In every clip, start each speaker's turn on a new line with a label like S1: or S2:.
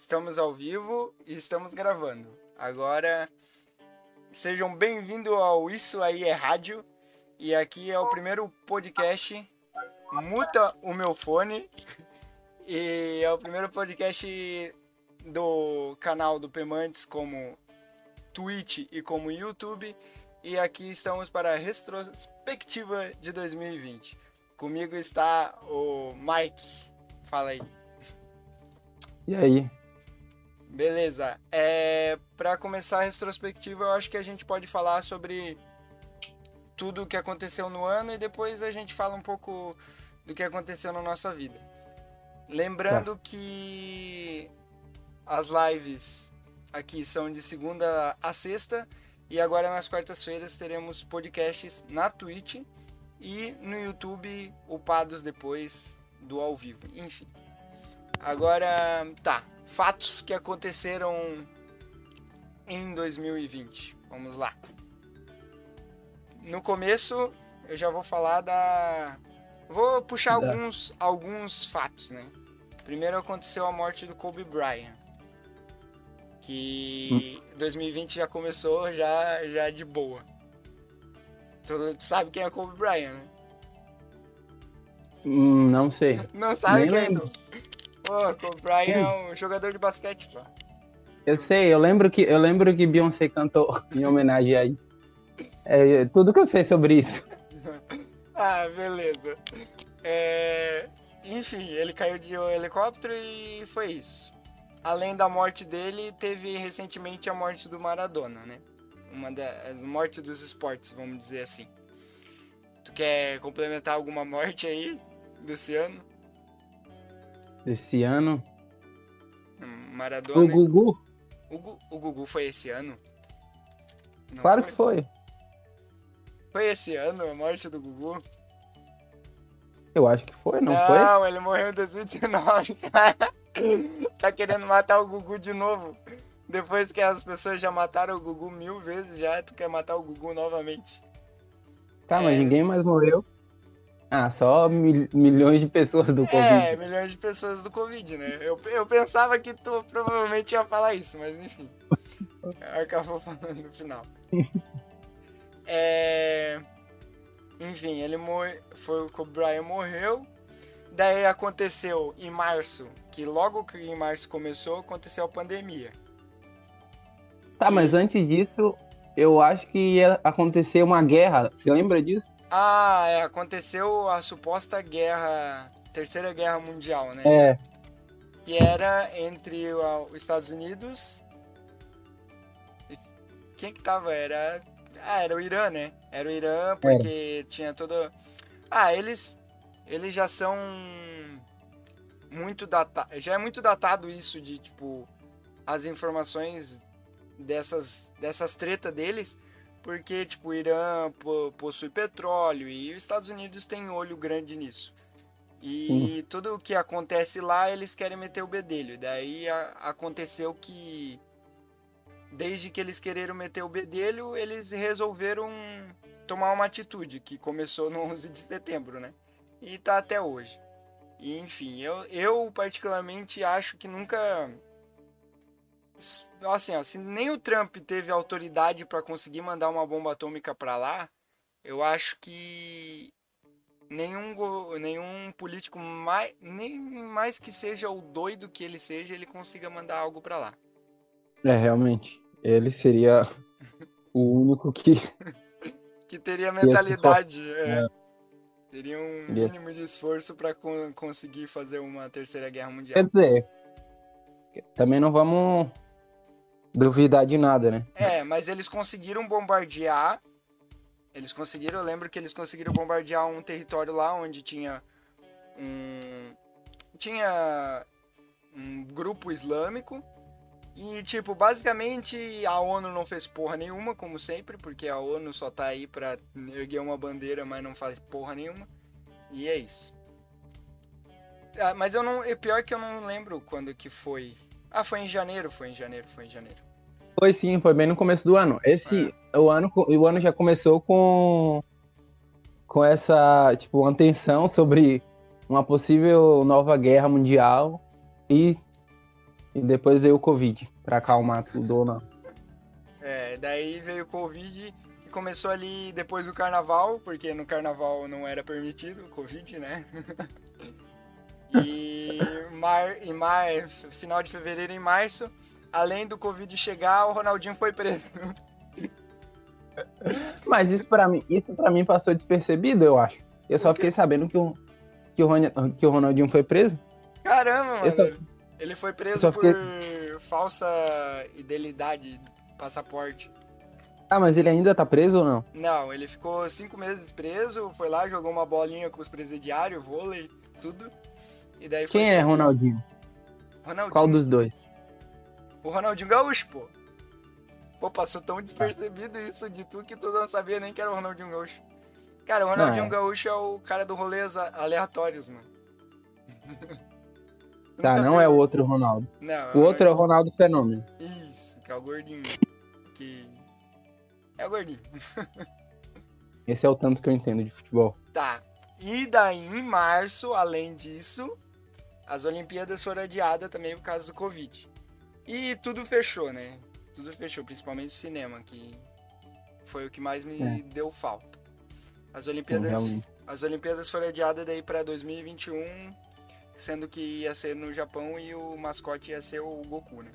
S1: Estamos ao vivo e estamos gravando. Agora, sejam bem-vindos ao Isso Aí é Rádio. E aqui é o primeiro podcast. Muta o meu fone. E é o primeiro podcast do canal do Pemantes como Twitch e como YouTube. E aqui estamos para a retrospectiva de 2020. Comigo está o Mike. Fala aí.
S2: E aí?
S1: Beleza. É, para começar a retrospectiva, eu acho que a gente pode falar sobre tudo o que aconteceu no ano e depois a gente fala um pouco do que aconteceu na nossa vida. Lembrando tá. que as lives aqui são de segunda a sexta e agora nas quartas-feiras teremos podcasts na Twitch e no YouTube upados depois do ao vivo. Enfim. Agora, tá fatos que aconteceram em 2020. Vamos lá. No começo, eu já vou falar da. Vou puxar alguns, alguns fatos, né? Primeiro aconteceu a morte do Kobe Bryant. Que hum. 2020 já começou já, já de boa. Tu, sabe quem é Kobe Bryant, né?
S2: Hum, não sei.
S1: Não sabe Nem quem é? Pô, o Brian é um jogador de basquete, pô.
S2: Eu sei, eu lembro que eu lembro que Beyoncé cantou em homenagem a ele. É tudo que eu sei sobre isso.
S1: ah, beleza. É... Enfim, ele caiu de um helicóptero e foi isso. Além da morte dele, teve recentemente a morte do Maradona, né? Uma da morte dos esportes, vamos dizer assim. Tu quer complementar alguma morte aí desse ano?
S2: Desse ano.
S1: Maradona.
S2: O Gugu?
S1: O, o Gugu foi esse ano?
S2: Não claro foi? que foi.
S1: Foi esse ano a morte do Gugu?
S2: Eu acho que foi, não,
S1: não
S2: foi?
S1: Não, ele morreu em 2019, cara. tá querendo matar o Gugu de novo. Depois que as pessoas já mataram o Gugu mil vezes, já tu quer matar o Gugu novamente.
S2: Tá, é... mas ninguém mais morreu. Ah, só mil, milhões de pessoas do Covid.
S1: É, milhões de pessoas do Covid, né? Eu, eu pensava que tu provavelmente ia falar isso, mas enfim. Acabou falando no final. É... Enfim, ele morre... foi o Brian morreu. Daí aconteceu em março, que logo que em março começou, aconteceu a pandemia.
S2: Tá, mas antes disso, eu acho que ia acontecer uma guerra. Você lembra disso?
S1: Ah, é, aconteceu a suposta guerra, terceira guerra mundial, né?
S2: É.
S1: Que era entre os Estados Unidos. Quem que tava? Era. Ah, era o Irã, né? Era o Irã, porque tinha todo. Ah, eles. Eles já são. Muito datados. Já é muito datado isso de, tipo. As informações dessas, dessas tretas deles porque tipo o Irã possui petróleo e os Estados Unidos têm olho grande nisso. E tudo o que acontece lá, eles querem meter o bedelho. Daí a, aconteceu que desde que eles quereram meter o bedelho, eles resolveram tomar uma atitude que começou no 11 de setembro, né? E tá até hoje. E, enfim, eu, eu particularmente acho que nunca assim, ó, se nem o Trump teve autoridade para conseguir mandar uma bomba atômica para lá, eu acho que nenhum, nenhum político mais, nem mais que seja o doido que ele seja, ele consiga mandar algo para lá.
S2: É, realmente. Ele seria o único que
S1: que teria mentalidade, é. É. Teria um mínimo de esforço para conseguir fazer uma terceira guerra mundial.
S2: Quer dizer, também não vamos duvidar de nada, né?
S1: É, mas eles conseguiram bombardear. Eles conseguiram, eu lembro que eles conseguiram bombardear um território lá onde tinha um. Tinha um grupo islâmico. E, tipo, basicamente a ONU não fez porra nenhuma, como sempre, porque a ONU só tá aí pra erguer uma bandeira, mas não faz porra nenhuma. E é isso. Ah, mas eu não. É pior que eu não lembro quando que foi ah, foi em janeiro, foi em janeiro, foi em janeiro.
S2: Foi sim, foi bem no começo do ano. Esse, é. o ano, o ano já começou com com essa, tipo, uma tensão sobre uma possível nova guerra mundial e E depois veio o Covid, pra acalmar tudo ou não.
S1: É, daí veio o Covid e começou ali depois do carnaval, porque no carnaval não era permitido o Covid, né? e mar, em mar, final de fevereiro e março, além do Covid chegar, o Ronaldinho foi preso.
S2: Mas isso pra mim, isso pra mim passou despercebido, eu acho. Eu só fiquei sabendo que o, que o, Ron- que o Ronaldinho foi preso.
S1: Caramba, mano.
S2: Só-
S1: Ele foi preso
S2: só
S1: por
S2: fiquei-
S1: falsa fidelidade, passaporte.
S2: Ah, mas ele ainda tá preso ou não?
S1: Não, ele ficou cinco meses preso, foi lá, jogou uma bolinha com os presidiários, vôlei, tudo. E daí
S2: Quem é. Ronaldinho?
S1: Ronaldinho.
S2: Qual dos dois?
S1: O Ronaldinho Gaúcho, pô. Pô, passou tão despercebido isso de tu que tu não sabia nem que era o Ronaldinho Gaúcho. Cara, o Ronaldinho
S2: é.
S1: Gaúcho é o cara do rolês aleatórios, mano.
S2: Tá, não
S1: viu?
S2: é o outro Ronaldo.
S1: Não,
S2: O outro é o Ronaldo Fenômeno.
S1: Isso, que é o gordinho. Que. É o gordinho.
S2: Esse é o tanto que eu entendo de futebol.
S1: Tá. E daí, em março, além disso, as Olimpíadas foram adiadas também por causa do Covid. E tudo fechou, né? Tudo fechou, principalmente o cinema, que foi o que mais me
S2: É.
S1: deu falta. As Olimpíadas,
S2: realmente.
S1: as Olimpíadas foram adiadas daí para 2021, sendo que ia ser no Japão e o mascote ia ser o Goku, né?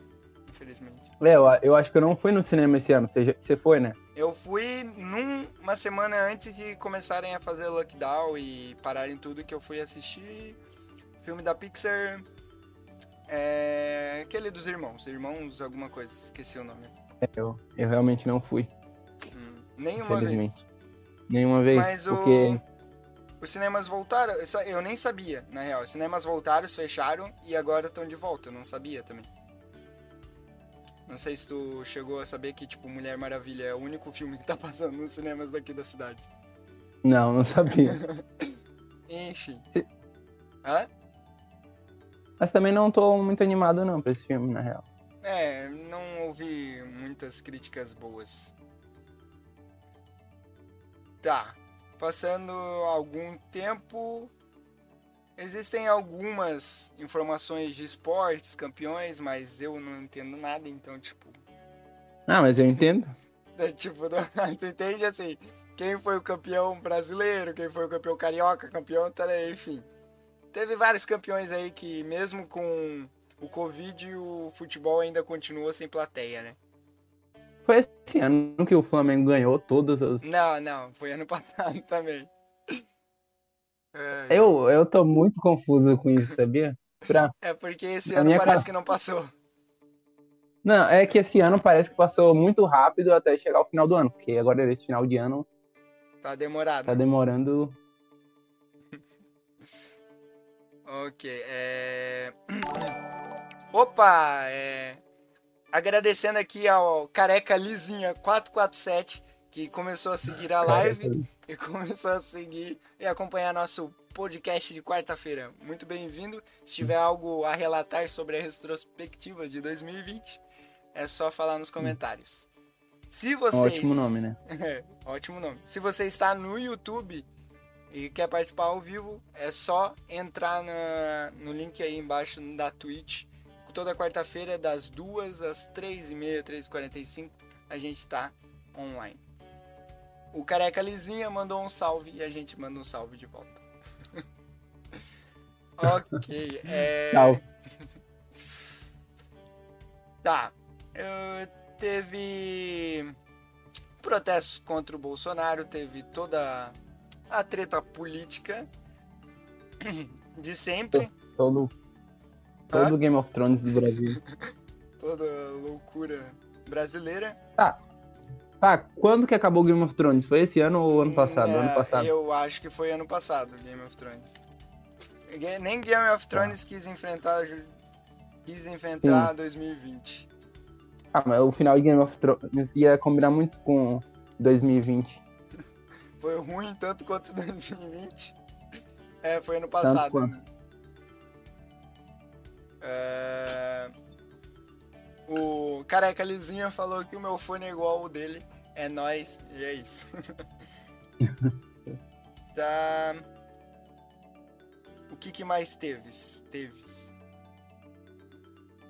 S1: Infelizmente.
S2: Léo, eu acho que eu não fui no cinema esse ano. Você, você foi, né?
S1: Eu fui num, uma semana antes de começarem a fazer lockdown e pararem tudo que eu fui assistir filme da Pixar. É, aquele dos irmãos, irmãos alguma coisa, esqueci o nome.
S2: Eu, eu realmente não fui,
S1: Hum, nenhuma vez.
S2: Nenhuma vez.
S1: Mas o,
S2: porque.
S1: os cinemas voltaram, eu nem sabia, na real. Os cinemas voltaram, fecharam e agora estão de volta, eu não sabia também. Não sei se tu chegou a saber que, tipo, Mulher Maravilha é o único filme que tá passando nos cinemas daqui da cidade.
S2: Não, não sabia.
S1: Enfim.
S2: Se-
S1: Hã?
S2: Mas também não tô muito animado, não, pra esse filme, na real.
S1: É, não ouvi muitas críticas boas. Tá. Passando algum tempo. Existem algumas informações de esportes, campeões, mas eu não entendo nada, então, tipo.
S2: Ah, mas eu entendo.
S1: É, tipo, não, tu entende assim? Quem foi o campeão brasileiro, quem foi o campeão carioca, campeão, tá, enfim. Teve vários campeões aí que, mesmo com o Covid, o futebol ainda continuou sem plateia, né?
S2: Foi esse ano que o Flamengo ganhou todas as.
S1: Não, não, foi ano passado também. É,
S2: Eu, eu tô muito confuso com isso, sabia? Pra...
S1: é porque esse
S2: Na
S1: ano parece que não passou.
S2: Não, é que esse ano parece que passou muito rápido até chegar ao final do ano, porque agora esse final de ano
S1: Tá demorado.
S2: tá demorando.
S1: Ok, é... Opa, é... Agradecendo aqui ao Careca Lizinha 447, que começou a seguir a live e começou a seguir e acompanhar nosso podcast de quarta-feira. Muito bem-vindo. Se tiver algo a relatar sobre a retrospectiva de 2020, é só falar nos comentários. Se vocês...
S2: Ótimo nome, né?
S1: É, ótimo nome. Se você está no YouTube e quer participar ao vivo, é só entrar na- no link aí embaixo da Twitch. Toda quarta-feira, das 2 às 3h30, 3h45, a gente tá online. O Careca Lizinha mandou um salve e a gente manda um salve de volta. ok. É...
S2: Salve.
S1: Tá. eh, teve protestos contra o Bolsonaro, teve toda a treta política de sempre,
S2: Todo, todo
S1: Hã?
S2: Game of Thrones do Brasil.
S1: toda loucura brasileira.
S2: Tá, quando que acabou o Game of Thrones? Foi esse ano ou ano passado?
S1: É,
S2: ano passado.
S1: Eu acho que foi ano passado, Game of Thrones. Nem Game of Thrones quis enfrentar quis enfrentar 2020.
S2: Ah, mas o final de Game of Thrones ia combinar muito com 2020.
S1: Foi ruim tanto quanto 2020. É, foi ano passado. né? É, O Careca Lizinha falou que o meu fone é igual ao dele. É nóis. E é isso. tá. O que, que mais teve? Teves?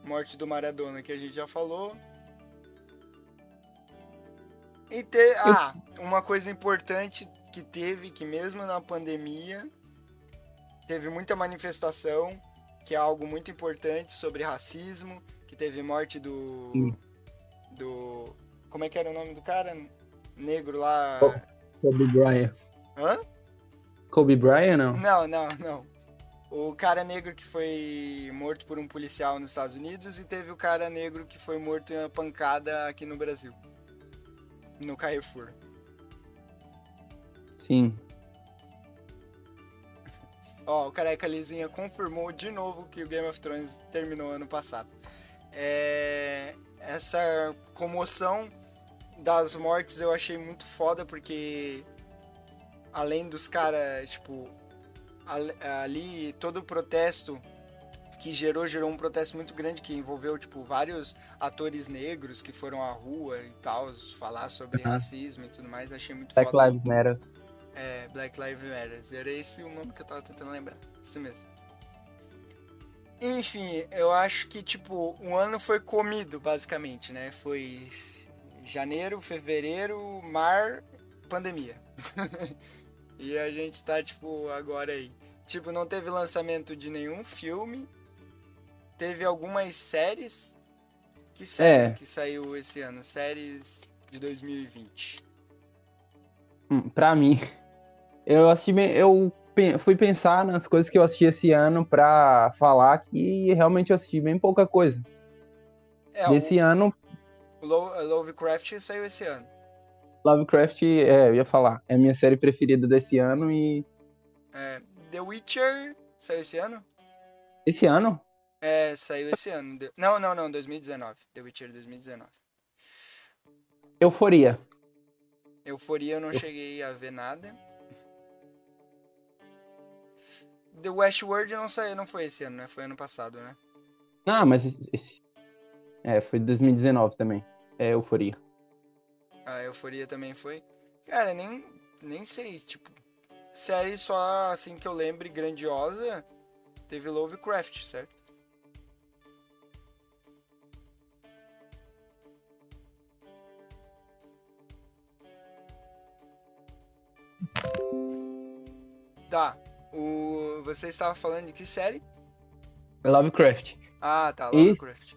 S1: morte do Maradona, que a gente já falou. E ter, ah, uma coisa importante que teve, que mesmo na pandemia, teve muita manifestação, que é algo muito importante sobre racismo, que teve morte do.
S2: Sim.
S1: do. Como é que era o nome do cara? Negro lá.
S2: Kobe Bryant.
S1: Hã?
S2: Kobe Bryant, não?
S1: Não, não, não. O cara negro que foi morto por um policial nos Estados Unidos e teve o cara negro que foi morto em uma pancada aqui no Brasil. No Carrefour.
S2: Sim.
S1: Ó, o Careca Lisinha confirmou de novo que o Game of Thrones terminou ano passado. É... Essa comoção das mortes eu achei muito foda, porque além dos caras, tipo, al- ali todo o protesto que gerou, gerou um protesto muito grande que envolveu, tipo, vários atores negros que foram à rua e tal, falar sobre
S2: Uhum.
S1: racismo e tudo mais, achei muito
S2: Black
S1: foda.
S2: Lives Matter.
S1: É, Black Lives Matter. Era esse o nome que eu tava tentando lembrar. Isso mesmo. Enfim, eu acho que, tipo, o ano foi comido, basicamente, né? Foi janeiro, fevereiro, mar, pandemia. e a gente tá, tipo, agora aí. Tipo, não teve lançamento de nenhum filme. Teve algumas séries. Que séries
S2: É.
S1: que saiu esse ano? Séries de 2020.
S2: Hum, Pra mim, eu assisti eu fui pensar nas coisas que eu assisti esse ano pra falar que realmente eu assisti bem pouca coisa.
S1: É,
S2: Desse ano,
S1: Lo- Lovecraft saiu esse ano.
S2: Lovecraft, é, eu ia falar, é a minha série preferida desse ano e
S1: É, The Witcher saiu esse ano?
S2: esse ano
S1: É, saiu esse ano. Não, não, não, 2019. The Witcher 2019.
S2: Euforia.
S1: Euforia eu não cheguei a ver nada. The Westworld não saiu, não foi esse ano, né? Foi ano passado, né?
S2: Ah, mas esse, é, foi 2019 também. É Euforia.
S1: A Euforia também foi. Cara, nem, nem sei, tipo, série só assim que eu lembre grandiosa, teve Lovecraft, certo? Tá. O você estava falando de que série?
S2: Lovecraft.
S1: Ah, tá, Lovecraft.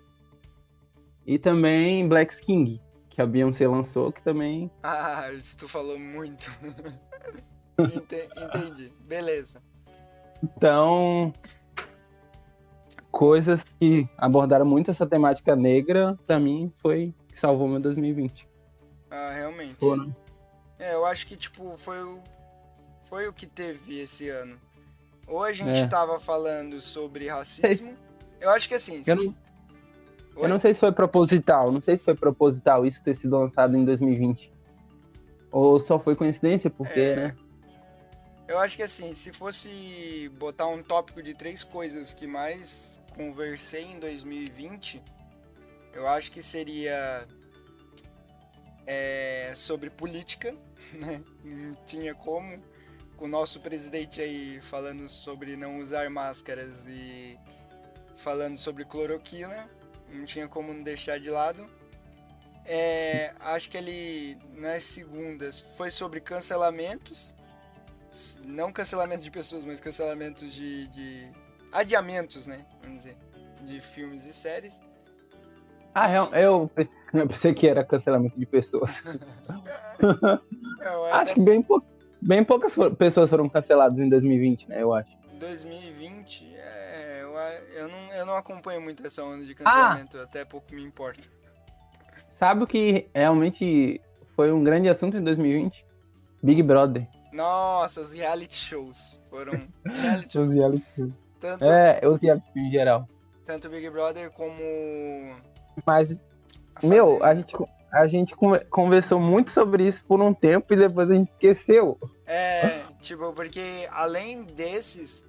S2: E também Black King, que a Beyoncé lançou, que também
S1: Ah, isso tu falou muito. Ente- Entendi. Beleza.
S2: Então, coisas que abordaram muito essa temática negra, pra mim, foi que salvou meu 2020.
S1: Ah, realmente. É, eu acho que, tipo, foi o, foi o que teve esse ano. Ou a gente
S2: É.
S1: tava falando sobre racismo. Eu acho que assim. se-
S2: Eu não,
S1: Oi?
S2: eu não sei se foi proposital, não sei se foi proposital isso ter sido lançado em 2020. Ou só foi coincidência, porque,
S1: É.
S2: né?
S1: Eu acho que assim, se fosse botar um tópico de três coisas que mais conversei em 2020, eu acho que seria é, sobre política, né? Não tinha como. Com o nosso presidente aí falando sobre não usar máscaras e falando sobre cloroquina, não tinha como não deixar de lado. É, acho que ele, nas segundas, foi sobre cancelamentos não cancelamento de pessoas, mas cancelamentos de, de adiamentos, né? Vamos dizer, de filmes e séries.
S2: Ah, eu pensei, eu pensei que era cancelamento de pessoas.
S1: Eu,
S2: Acho que bem, pou- bem poucas for- pessoas foram canceladas em 2020, né? Eu acho.
S1: 2020, é, eu, eu, não, eu não acompanho muito essa onda
S2: Ah!
S1: de cancelamento, até pouco me importa.
S2: Sabe o que realmente foi um grande assunto em 2020? Big Brother.
S1: Nossa, os reality shows foram reality shows.
S2: Os reality shows.
S1: Tanto,
S2: É, os reality shows em geral.
S1: tanto Big Brother como.
S2: Mas,
S1: a
S2: meu, a gente, a gente conver- conversou muito sobre isso por um tempo e depois a gente esqueceu.
S1: É, tipo, porque além desses,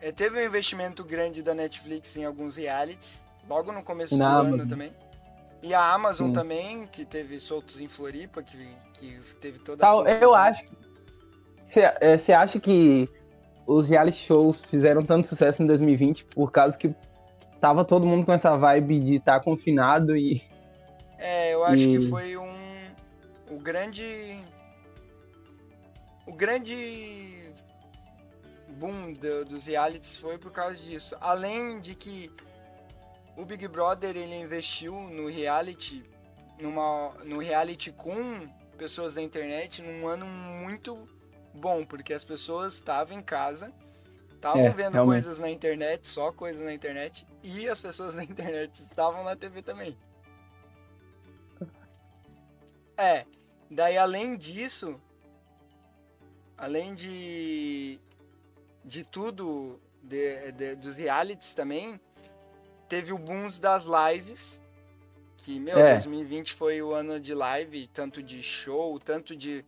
S1: eh, teve um investimento grande da Netflix em alguns realities, logo no começo
S2: Na
S1: do ano
S2: Amazon.
S1: também. E a Amazon
S2: Sim.
S1: também, que teve soltos em Floripa, que, que teve toda
S2: Tal,
S1: a
S2: eu acho. Você acha que os reality shows fizeram tanto sucesso em 2020 por causa que tava todo mundo com essa vibe de estar tá confinado e.
S1: É, eu acho e... que foi um. O grande. O grande boom do, dos realities foi por causa disso. Além de que o Big Brother ele investiu no reality, numa, no reality com pessoas da internet num ano muito bom, porque as pessoas estavam em casa estavam é, vendo realmente. coisas na internet, só coisas na internet, e as pessoas na internet estavam na TV também. É, daí além disso, além de de tudo de, de, dos realities também, teve o boom das lives, que, meu, é. 2020 foi o ano de live, tanto de show, tanto de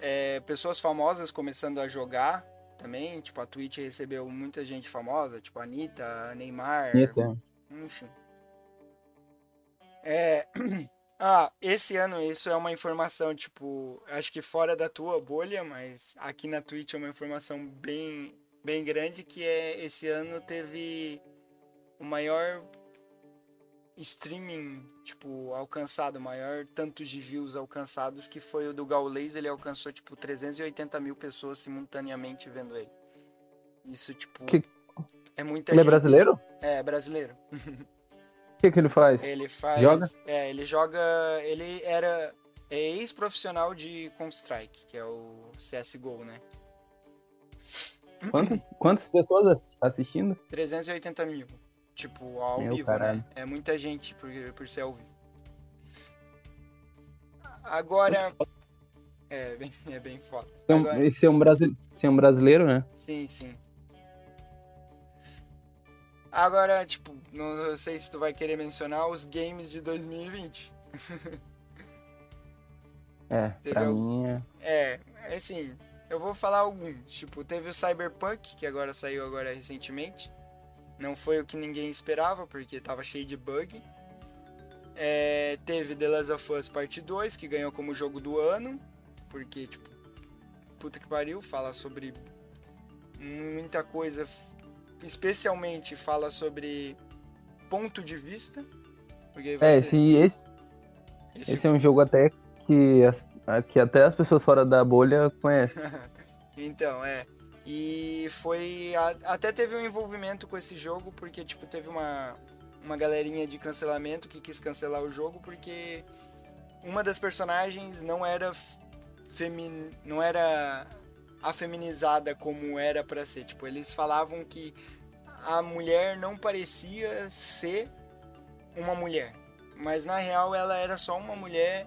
S1: é, pessoas famosas começando a jogar, também. Tipo, a Twitch recebeu muita gente famosa, tipo a Anitta, Neymar. Anitta. Enfim. É. Ah, esse ano isso é uma informação, tipo, acho que fora da tua bolha, mas aqui na Twitch é uma informação bem, bem grande que é esse ano teve o maior streaming, tipo, alcançado, maior tanto de views alcançados, que foi o do Gaules, ele alcançou, tipo, 380 mil pessoas simultaneamente vendo ele. Isso, tipo,
S2: que...
S1: é muita
S2: ele
S1: gente.
S2: é brasileiro?
S1: É, brasileiro.
S2: O que, que ele faz?
S1: Ele faz...
S2: Joga?
S1: É, ele joga... Ele era é ex-profissional de Counter-Strike, que é o CSGO, né?
S2: Quantas, quantas pessoas assistindo?
S1: 380 mil. Tipo, ao Meu vivo, né? caralho. né? É muita gente por, por ser ao vivo. Agora. É bem, é bem foda.
S2: Então,
S1: Agora...
S2: Esse é um. Esse é um brasileiro, né?
S1: Sim, sim. Agora, tipo, não sei se tu vai querer mencionar os games de 2020.
S2: é, Teve pra algum... mim
S1: é... É, assim, eu vou falar alguns. Tipo, teve o Cyberpunk, que agora saiu agora recentemente. Não foi o que ninguém esperava, porque tava cheio de bug. É, teve The Last of Us Parte 2, que ganhou como jogo do ano. Porque, tipo, puta que pariu, fala sobre muita coisa. Especialmente fala sobre ponto de vista.
S2: Porque é, esse, esse, esse, esse é um jogo até que, as, que até as pessoas fora da bolha conhecem.
S1: então, é. E foi. Até teve um envolvimento com esse jogo, porque, tipo, teve uma, uma galerinha de cancelamento que quis cancelar o jogo porque uma das personagens não era femin... não era afeminizada como era para ser. Tipo, eles falavam que a mulher não parecia ser uma mulher, mas na real ela era só uma mulher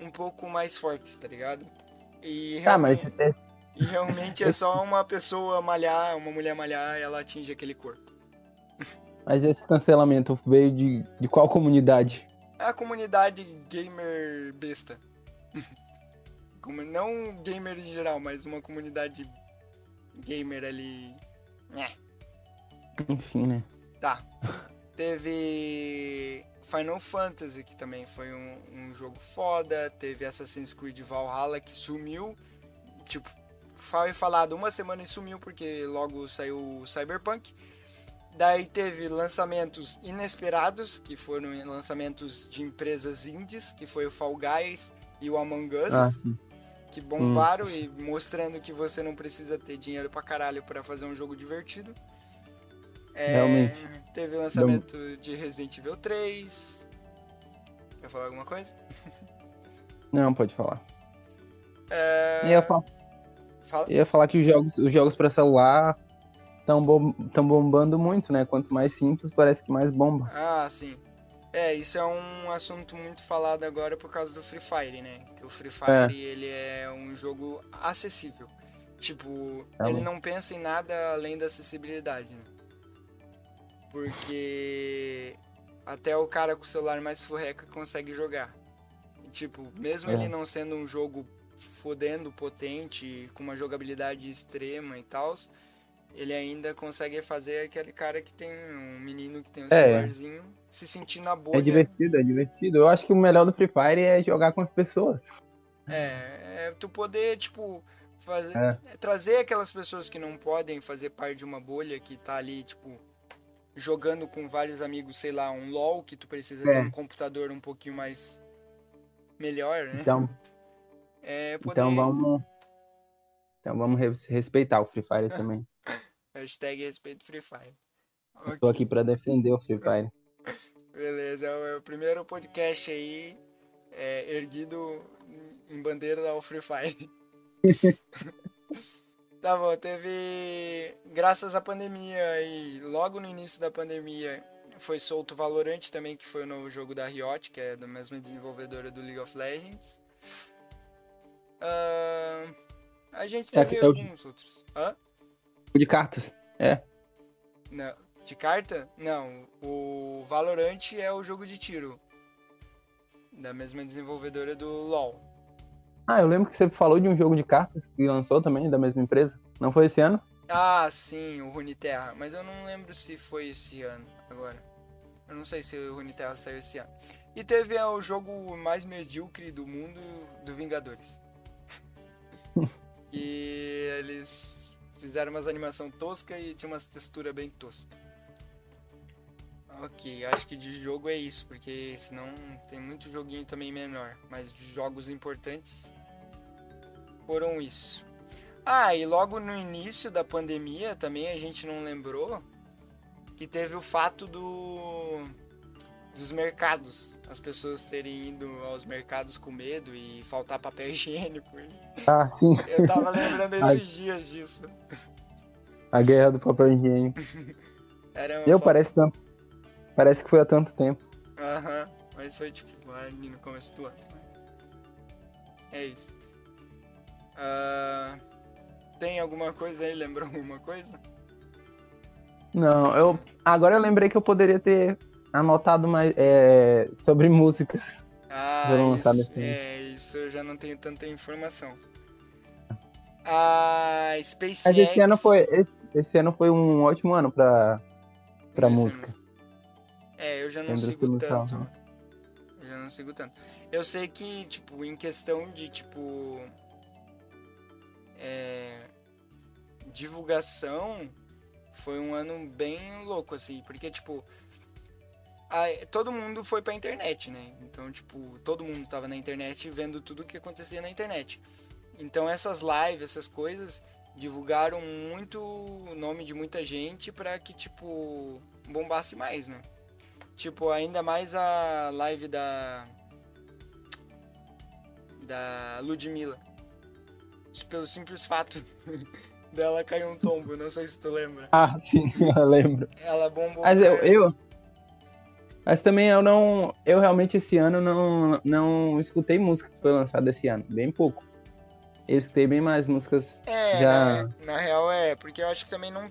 S1: um pouco mais forte, tá ligado?
S2: E tá, realmente... mas
S1: e realmente é só uma pessoa malhar, uma mulher malhar, ela atinge aquele corpo.
S2: Mas esse cancelamento veio de, de qual comunidade?
S1: É a comunidade gamer besta. Não gamer em geral, mas uma comunidade gamer ali. É.
S2: Enfim, né?
S1: Tá. Teve Final Fantasy, que também foi um, um jogo foda. Teve Assassin's Creed Valhalla, que sumiu. Tipo, foi falado uma semana e sumiu porque logo saiu o Cyberpunk. Daí teve lançamentos inesperados, que foram lançamentos de empresas indies, que foi o Fall Guys e o Among Us, ah, que bombaram hum. e mostrando que você não precisa ter dinheiro pra caralho para fazer um jogo divertido.
S2: É, Realmente.
S1: Teve lançamento não. de Resident Evil 3. Quer falar alguma coisa?
S2: Não, pode falar.
S1: É...
S2: Ia falar Fala. Eu ia falar que os jogos, os jogos para celular estão bom, bombando muito, né? Quanto mais simples, parece que mais bomba.
S1: Ah, sim. É, isso é um assunto muito falado agora por causa do Free Fire, né? Que o Free Fire, é. ele é um jogo acessível. Tipo, é ele não pensa em nada além da acessibilidade, né? Porque até o cara com o celular mais furreca consegue jogar. E, tipo, mesmo é. ele não sendo um jogo fodendo, potente, com uma jogabilidade extrema e tal, ele ainda consegue fazer aquele cara que tem um menino que tem um é. celularzinho se sentir na boa.
S2: É divertido, é divertido. Eu acho que o melhor do Free Fire é jogar com as pessoas.
S1: É, é tu poder, tipo, fazer, é. trazer aquelas pessoas que não podem fazer parte de uma bolha que tá ali, tipo, jogando com vários amigos, sei lá, um LoL, que tu precisa
S2: É.
S1: ter um computador um pouquinho mais melhor, né?
S2: Então,
S1: É poder...
S2: então vamos. Então vamos res- respeitar o Free Fire também.
S1: Hashtag respeito Free Fire.
S2: Eu tô aqui pra defender o Free Fire.
S1: Beleza, é o, primeiro podcast aí é, erguido em bandeira ao Free Fire. tá bom, teve. Graças à pandemia e logo no início da pandemia foi solto o Valorant também, que foi o novo jogo da Riot, que é da mesma desenvolvedora do League of Legends. Ah, a gente
S2: É,
S1: teve
S2: é o-
S1: alguns outros. Hã?
S2: De cartas. É.
S1: Não. De carta? Não. O Valorant é o jogo de tiro. Da mesma desenvolvedora do LoL.
S2: Ah, eu lembro que você falou de um jogo de cartas que lançou também, da mesma empresa. Não foi esse ano?
S1: Ah, sim, o Runeterra. Mas eu não lembro se foi esse ano agora. Eu não sei se o Runeterra saiu esse ano. E teve é, o jogo mais medíocre do mundo do Vingadores. e eles fizeram umas animação tosca e tinha umas textura bem tosca. Ok, acho que de jogo é isso, porque senão tem muito joguinho também menor. Mas jogos importantes foram isso. Ah, e logo no início da pandemia também a gente não lembrou que teve o fato do dos mercados, as pessoas terem ido aos mercados com medo e faltar papel higiênico.
S2: Ah, sim.
S1: Eu tava lembrando
S2: Ai.
S1: esses dias disso.
S2: A guerra do papel higiênico.
S1: Era
S2: Eu parece tanto. Parece que foi há tanto tempo.
S1: Aham, mas foi tipo ali no começo do ano. É isso. Ah, tem alguma coisa aí? Lembrou alguma coisa?
S2: Não, eu. Agora eu lembrei que eu poderia ter anotado mais é, sobre músicas.
S1: Ah, isso,
S2: ano.
S1: é, isso eu já não tenho tanta informação. A SpaceX...
S2: Mas esse ano foi. Esse, esse ano foi um ótimo ano pra, pra
S1: Esse
S2: música.
S1: ano- É, eu já não
S2: Lembra-se
S1: sigo tanto.
S2: né?
S1: Eu já não sigo tanto. Eu sei que, tipo, em questão de, tipo... É, divulgação, foi um ano bem louco, assim. Porque, tipo... a- todo mundo foi pra internet, né? Então, tipo, todo mundo tava na internet vendo tudo o que acontecia na internet. Então, essas lives, essas coisas, divulgaram muito o nome de muita gente pra que, tipo, bombasse mais, né? Tipo, ainda mais a live da. Da Ludmilla. Pelo simples fato dela cair um tombo, não sei se tu lembra.
S2: Ah, sim, eu lembro.
S1: Ela bombou.
S2: Mas eu, eu. Mas também eu não. Eu realmente esse ano não, não escutei música que foi lançada esse ano. Bem pouco. Eu escutei bem mais músicas.
S1: É,
S2: já-
S1: na, na real é, porque eu acho que também não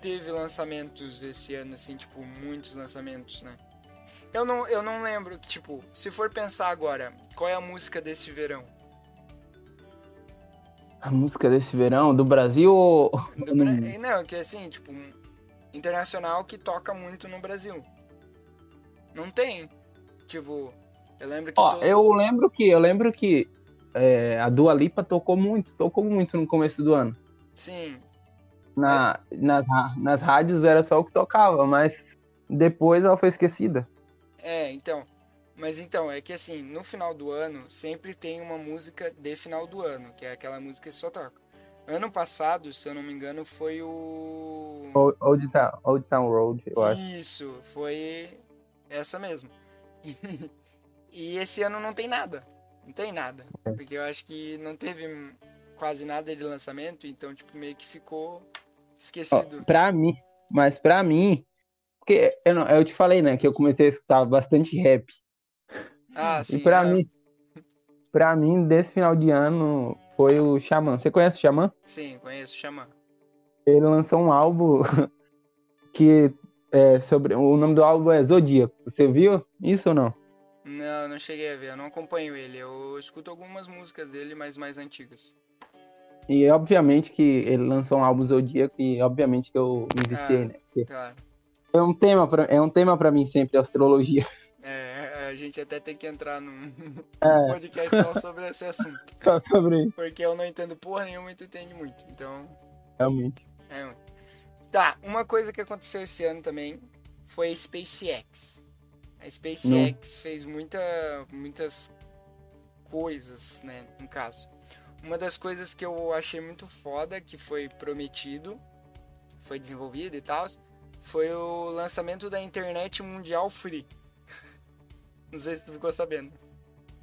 S1: teve lançamentos esse ano, assim, tipo, muitos lançamentos, né? Eu não, eu não lembro, tipo, se for pensar agora, qual é a música desse verão?
S2: A música desse verão, do Brasil ou.
S1: Do Bra- Não, que assim, tipo, internacional que toca muito no Brasil. Não tem. Tipo, eu lembro que.
S2: Ó,
S1: todo-
S2: eu lembro que. Eu lembro que é, a Dua Lipa tocou muito, tocou muito no começo do ano.
S1: Sim.
S2: Na, nas, ra- nas rádios era só o que tocava, mas depois ela foi esquecida.
S1: É, então. Mas então, é que assim, no final do ano, sempre tem uma música de final do ano, que é aquela música que só toca. Ano passado, se eu não me engano, foi o.
S2: Old Town, Old Town Road, eu acho.
S1: Isso, foi essa mesmo. e esse ano não tem nada. Não tem nada.
S2: É.
S1: Porque eu acho que não teve quase nada de lançamento, então, tipo, meio que ficou
S2: Ó,
S1: esquecido.
S2: pra mim, mas pra mim, porque eu, não- eu te falei, né, que eu comecei a escutar bastante rap.
S1: ah, sim.
S2: e pra
S1: ah,
S2: mim, pra mim, desse final de ano, foi o Xamã. Você conhece o Xamã?
S1: Sim, conheço o Xamã.
S2: Ele lançou um álbum que é sobre. O nome do álbum é Zodíaco. Você viu isso ou não?
S1: Não, não cheguei a ver, eu não acompanho ele. Eu escuto algumas músicas dele, mas mais antigas.
S2: E obviamente que ele lançou um álbum Zodíaco e obviamente que eu me viciei,
S1: Ah.
S2: né? Porque
S1: Claro.
S2: é um tema pra, é um tema pra mim sempre, astrologia.
S1: É, a gente até tem que entrar num
S2: É.
S1: podcast só sobre esse assunto.
S2: Só sobre isso,
S1: Porque eu não entendo porra nenhuma e tu entende muito. Então,
S2: realmente.
S1: é. Tá, uma coisa que aconteceu esse ano também foi a SpaceX. A SpaceX fez muita, muitas coisas, né, no caso. Uma das coisas que eu achei muito foda, que foi prometido, foi desenvolvido e tal, foi o lançamento da internet mundial free. Não sei se tu ficou sabendo.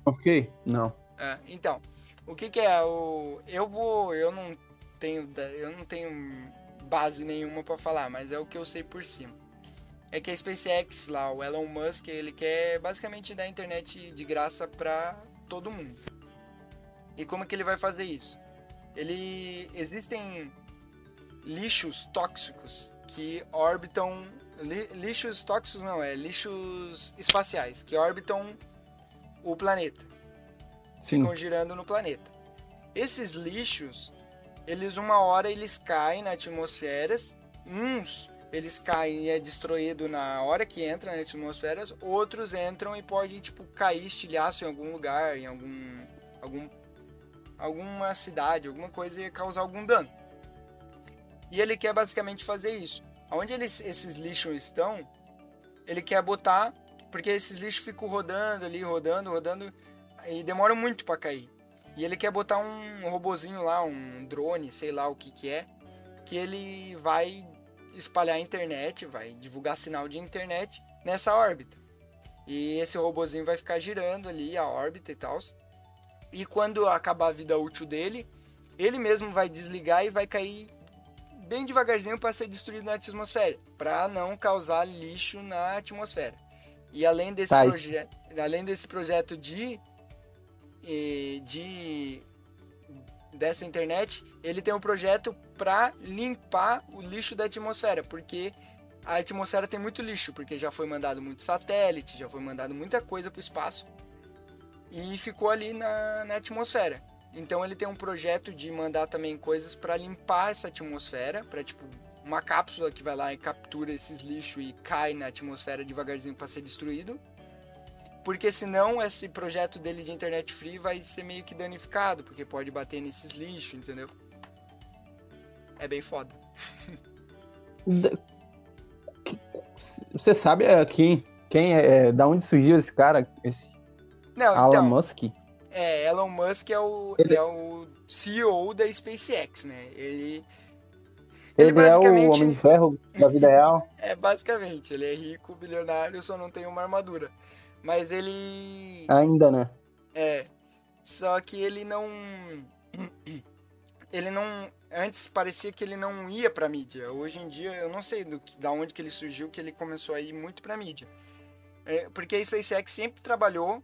S2: Ok, não.
S1: É, então, o que, que é o eu vou, eu não tenho eu não tenho base nenhuma para falar, mas é o que eu sei por cima. É que a SpaceX lá, o Elon Musk, ele quer basicamente dar internet de graça para todo mundo. E como que ele vai fazer isso? Ele existem lixos tóxicos que orbitam li, lixos tóxicos não é lixos espaciais que orbitam o planeta
S2: Sim.
S1: ficam girando no planeta esses lixos eles uma hora eles caem na atmosfera uns eles caem e é destruído na hora que entra na atmosfera outros entram e podem tipo cair estilhaço em algum lugar em algum algum alguma cidade alguma coisa e causar algum dano e ele quer basicamente fazer isso. Onde eles, esses lixos estão, ele quer botar, porque esses lixos ficam rodando ali, rodando, rodando, e demoram muito para cair. E ele quer botar um robozinho lá, um drone, sei lá o que que é, que ele vai espalhar a internet, vai divulgar sinal de internet nessa órbita. E esse robozinho vai ficar girando ali a órbita e tal. E quando acabar a vida útil dele, ele mesmo vai desligar e vai cair bem devagarzinho para ser destruído na atmosfera, para não causar lixo na atmosfera. E além desse,
S2: Tá,
S1: proje além desse projeto de, de dessa internet, ele tem um projeto para limpar o lixo da atmosfera, porque a atmosfera tem muito lixo, porque já foi mandado muito satélite, já foi mandado muita coisa para o espaço e ficou ali na, na atmosfera. Então ele tem um projeto de mandar também coisas para limpar essa atmosfera, para tipo uma cápsula que vai lá e captura esses lixos e cai na atmosfera devagarzinho para ser destruído. Porque senão esse projeto dele de internet free vai ser meio que danificado, porque pode bater nesses lixos, entendeu? É bem foda.
S2: Você sabe é, quem, quem é, é, da onde surgiu esse cara, esse
S1: Não,
S2: Alan
S1: então,
S2: Musk?
S1: é, Elon Musk é o,
S2: Ele-
S1: é o CEO da SpaceX, né? Ele
S2: Ele,
S1: Ele
S2: é o
S1: basicamente-
S2: Homem de Ferro da vida real?
S1: é basicamente, ele é rico, bilionário, só não tem uma armadura. Mas ele
S2: Ainda, né?
S1: É. Só que ele não. Ele não. Antes parecia que ele não ia pra mídia. Hoje em dia, eu não sei do que, da onde que ele surgiu, que ele começou a ir muito pra mídia. É, porque a SpaceX sempre trabalhou.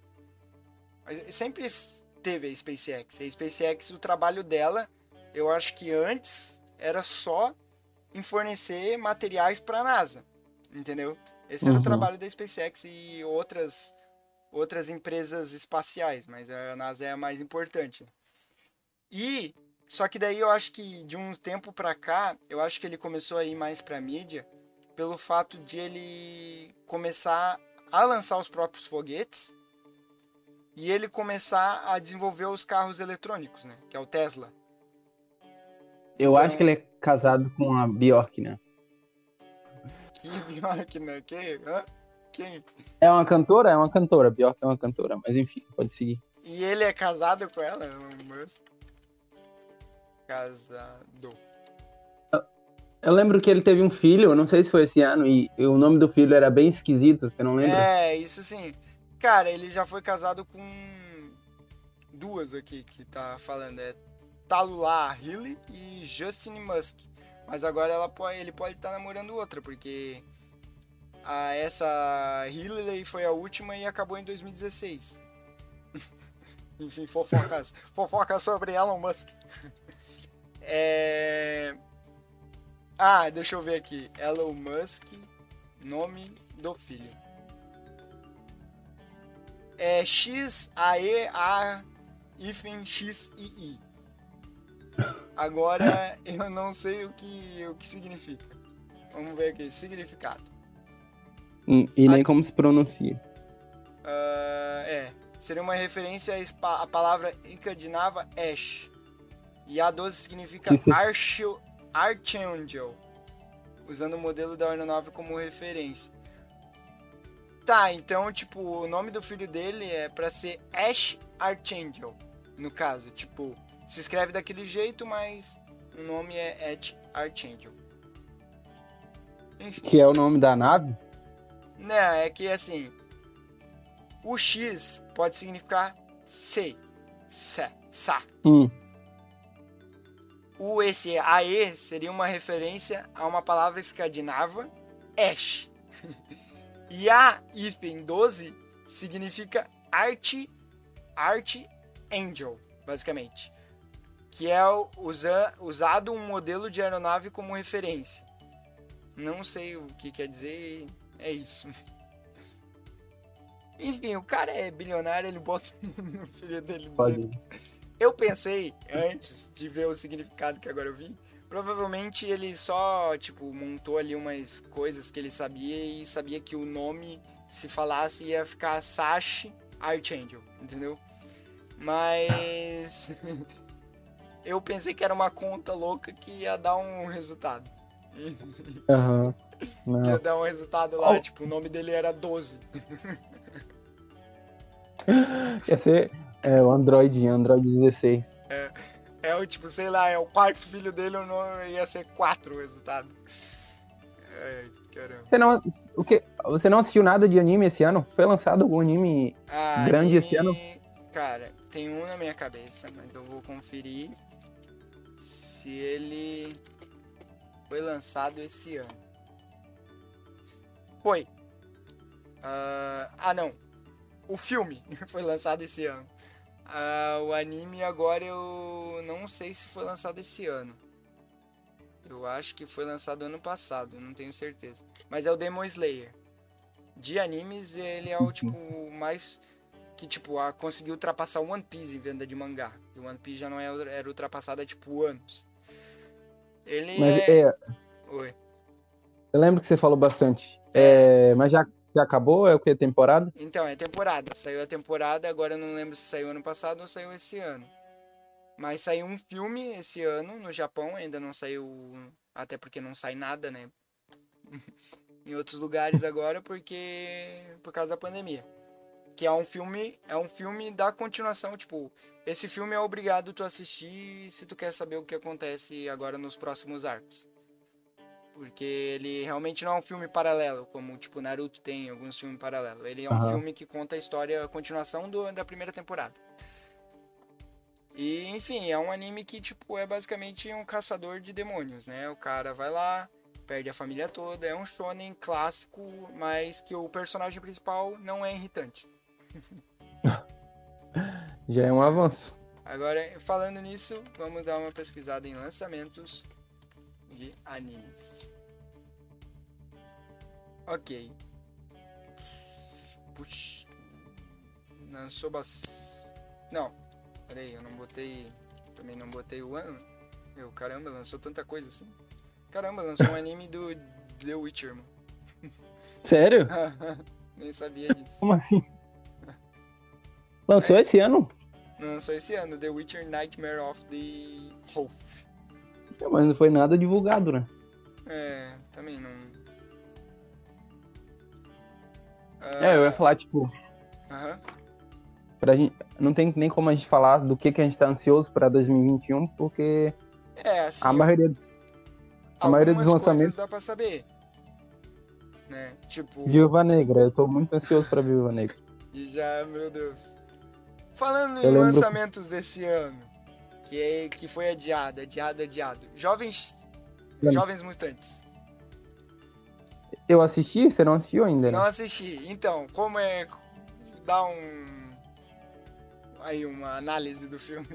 S1: Sempre teve a SpaceX. A SpaceX, o trabalho dela, eu acho que antes era só em fornecer materiais pra NASA. Entendeu? Esse era o
S2: Uhum.
S1: trabalho da SpaceX e outras outras empresas espaciais, mas a NASA é a mais importante. E só que daí eu acho que de um tempo pra cá, eu acho que ele começou a ir mais pra mídia pelo fato de ele começar a lançar os próprios foguetes e ele começar a desenvolver os carros eletrônicos, né, que é o Tesla.
S2: Eu
S1: Então-
S2: acho que ele é casado com a Bjork, né?
S1: Que Bjork, né? Que? Hã? Quem?
S2: É uma cantora? É uma cantora. Bjork é uma cantora, mas enfim, pode seguir.
S1: E ele é casado com ela, Elon Musk? Casado.
S2: Eu lembro que ele teve um filho, não sei se foi esse ano, e o nome do filho era bem esquisito, você não lembra?
S1: É, isso sim. Cara, ele já foi casado com duas aqui que tá falando. É Talula Hilly e Justin Musk. Mas agora ela pode, ele pode estar namorando outra, porque a, essa Hillary foi a última e acabou em 2016. Enfim, fofocas, fofocas sobre Elon Musk. É... Ah, deixa eu ver aqui. Elon Musk, nome do filho. É X-A-E-A hífen X-I-I. Agora eu não sei o que, o que significa. Vamos ver aqui, significado.
S2: Hum, E nem como se pronuncia.
S1: Ah, é, seria uma referência à à palavra encadinava Ash. E A12 significa Archel- Archangel. usando o modelo da aeronave como referência. Tá, então, tipo, o nome do filho dele é para ser Ash Archangel, no caso. Tipo, se escreve daquele jeito, mas o nome é Ash Archangel.
S2: Enfim. Que é o nome da nave?
S1: Não, é que assim, o X pode significar sei, se, sa.
S2: Hum.
S1: O esse AE seria uma referência a uma palavra escandinava, Ash. e a hífen 12 significa arte, arte angel, basicamente. Que é usa, usado um modelo de aeronave como referência. Não sei o que quer dizer, é isso. Enfim, o cara é bilionário, ele bota no filho dele.
S2: Pode.
S1: Eu pensei, antes de ver o significado que agora eu vi, provavelmente ele só, tipo, montou ali umas coisas que ele sabia e sabia que o nome, se falasse, ia ficar Sashi Archangel, entendeu? Mas. eu pensei que era uma conta louca que ia dar um resultado.
S2: Aham.
S1: Uhum. Ia dar um resultado lá, oh. tipo, o nome dele era 12.
S2: Ia ser é, o Android, Android 16.
S1: É, é o tipo, sei lá, é o quarto filho dele, o nome ia ser 4 o resultado. Caramba.
S2: Você não, o que, você não assistiu nada de anime esse ano? Foi lançado algum anime ah, grande anime, esse ano?
S1: Cara, tem um na minha cabeça, mas eu vou conferir se ele foi lançado esse ano. Foi. Uh, ah, não o filme foi lançado esse ano. Uh, o anime agora eu não sei se foi lançado esse ano. Eu acho que foi lançado ano passado, não tenho certeza. Mas é o Demon Slayer. De animes, ele é o uhum. tipo mais que tipo a, conseguiu ultrapassar One Piece em venda de mangá. E o One Piece já não é, era ultrapassado há tipo anos. Ele
S2: mas
S1: é...
S2: é...
S1: Oi.
S2: Eu lembro que você falou bastante. É, mas já já acabou? É o que? Temporada?
S1: Então, é temporada. Saiu a temporada, agora eu não lembro se saiu ano passado ou saiu esse ano. Mas saiu um filme esse ano no Japão, ainda não saiu. Até porque não sai nada, né? em outros lugares agora, porque. por causa da pandemia. Que é um filme. É um filme da continuação, tipo. Esse filme é obrigado tu assistir se tu quer saber o que acontece agora nos próximos arcos. Porque ele realmente não é um filme paralelo, como tipo Naruto tem alguns filmes paralelos. Ele é um uhum. filme que conta a história, a continuação do, da primeira temporada. E, enfim, é um anime que, tipo, é basicamente um caçador de demônios, né? O cara vai lá, perde a família toda, é um shonen clássico, mas que o personagem principal não é irritante.
S2: Já é um avanço.
S1: Agora, falando nisso, vamos dar uma pesquisada em lançamentos de animes. Ok. Puxa. Lançou bas... Não. Peraí, eu não botei... Também não botei o ano. Meu, caramba, lançou tanta coisa assim. Caramba, lançou um anime do The Witcher, mano.
S2: Sério?
S1: Nem sabia disso.
S2: Como assim? Lançou é. esse ano?
S1: Lançou esse ano, The Witcher Nightmare of the Wolf.
S2: É, mas não foi nada divulgado, né?
S1: É, também não.
S2: É, eu ia falar, tipo.
S1: Aham.
S2: Pra gente, não tem nem como a gente falar do que, que a gente tá ansioso pra 2021, porque.
S1: É, assim.
S2: A maioria. A maioria dos lançamentos.
S1: dá pra saber. Né? Tipo.
S2: Viúva Negra, eu tô muito ansioso pra Viúva Negra.
S1: E já, meu Deus. Falando eu em lembro... lançamentos desse ano, que, é, que foi adiado, adiado, adiado. Jovens. Jovens Mutantes.
S2: Eu assisti? Você não assistiu ainda?
S1: Né? Não assisti. Então, como é. Dá um. Aí, uma análise do filme.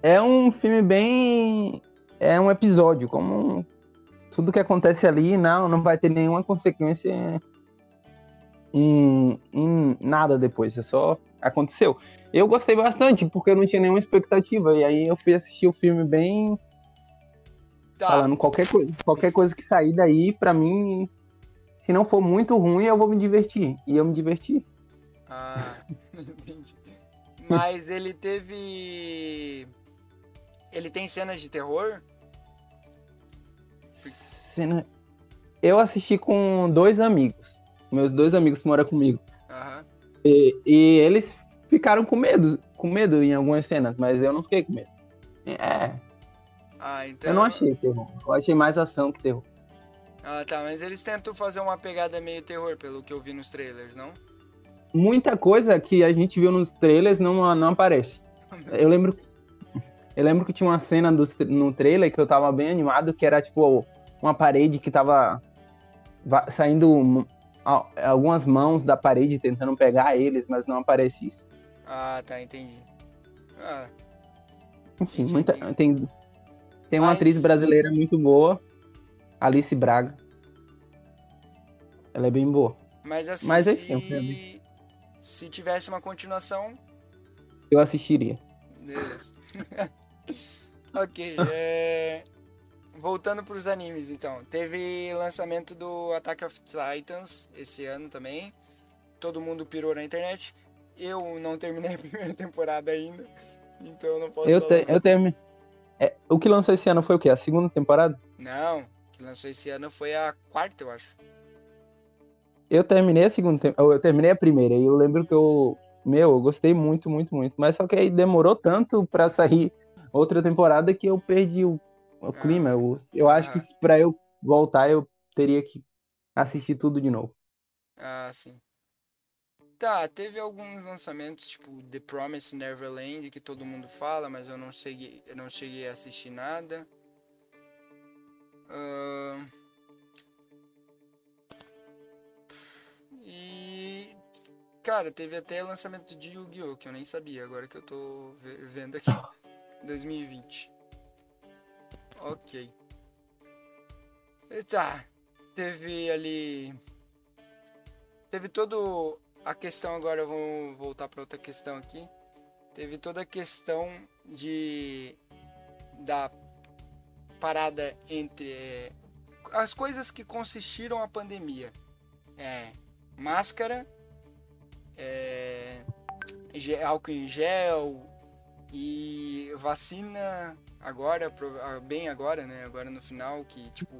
S2: É um filme bem. É um episódio, como tudo que acontece ali não, não vai ter nenhuma consequência em, em nada depois. É só aconteceu. Eu gostei bastante, porque eu não tinha nenhuma expectativa. E aí eu fui assistir o filme bem. Tá. Falando qualquer coisa, qualquer coisa que sair daí, pra mim, se não for muito ruim, eu vou me divertir. E eu me diverti.
S1: Ah, entendi. Mas ele teve. Ele tem cenas de terror?
S2: cena. Eu assisti com dois amigos. Meus dois amigos que moram comigo.
S1: Aham.
S2: E, e eles ficaram com medo, com medo em algumas cenas, mas eu não fiquei com medo. É,
S1: Ah, então.
S2: eu não achei terror. Eu achei mais ação que terror.
S1: Ah, tá, mas eles tentam fazer uma pegada meio terror, pelo que eu vi nos trailers, não?
S2: Muita coisa que a gente viu nos trailers não, não aparece. Eu lembro. Eu lembro que tinha uma cena do, no trailer que eu tava bem animado, que era tipo uma parede que tava va- saindo algumas mãos da parede tentando pegar eles, mas não aparece isso.
S1: Ah, tá, entendi. Ah,
S2: Enfim,
S1: Enfim,
S2: muita,
S1: tem-
S2: tem, uma
S1: Mas-
S2: atriz brasileira muito boa, Alice Braga. Ela é bem boa.
S1: mas assim,
S2: Mas,
S1: se...
S2: enfim, fui
S1: se tivesse uma continuação,
S2: Eu assistiria.
S1: Beleza. ok, é... voltando pros animes então. Teve lançamento do Attack of Titans esse ano também. Todo mundo pirou na internet. Eu não terminei a primeira temporada ainda, então eu não posso
S2: Eu, te, eu termi- é, o que lançou esse ano foi o quê? A segunda temporada?
S1: Não, que lançou esse ano foi a quarta, eu acho.
S2: Eu terminei a segunda tem- Eu terminei a primeira e eu lembro que eu. Meu, eu gostei muito, muito, muito. Mas só que aí demorou tanto pra sair outra temporada que eu perdi o, o clima. Eu, eu acho que pra eu voltar eu teria que assistir tudo de novo.
S1: Ah, sim. Tá, teve alguns lançamentos, tipo The Promised Neverland, que todo mundo fala, mas eu não cheguei, eu não cheguei a assistir nada. Ahn. E. Cara, teve até lançamento de Yu-Gi-Oh! que eu nem sabia, agora que eu tô ve- vendo aqui. 2020. Ok. E tá. Teve ali. Teve todo a questão agora, vamos voltar para outra questão aqui. Teve toda a questão de da parada entre é, as coisas que consistiram a pandemia. É, máscara, é, álcool em gel e vacina agora, ah, bem agora, né? Agora no final, que tipo,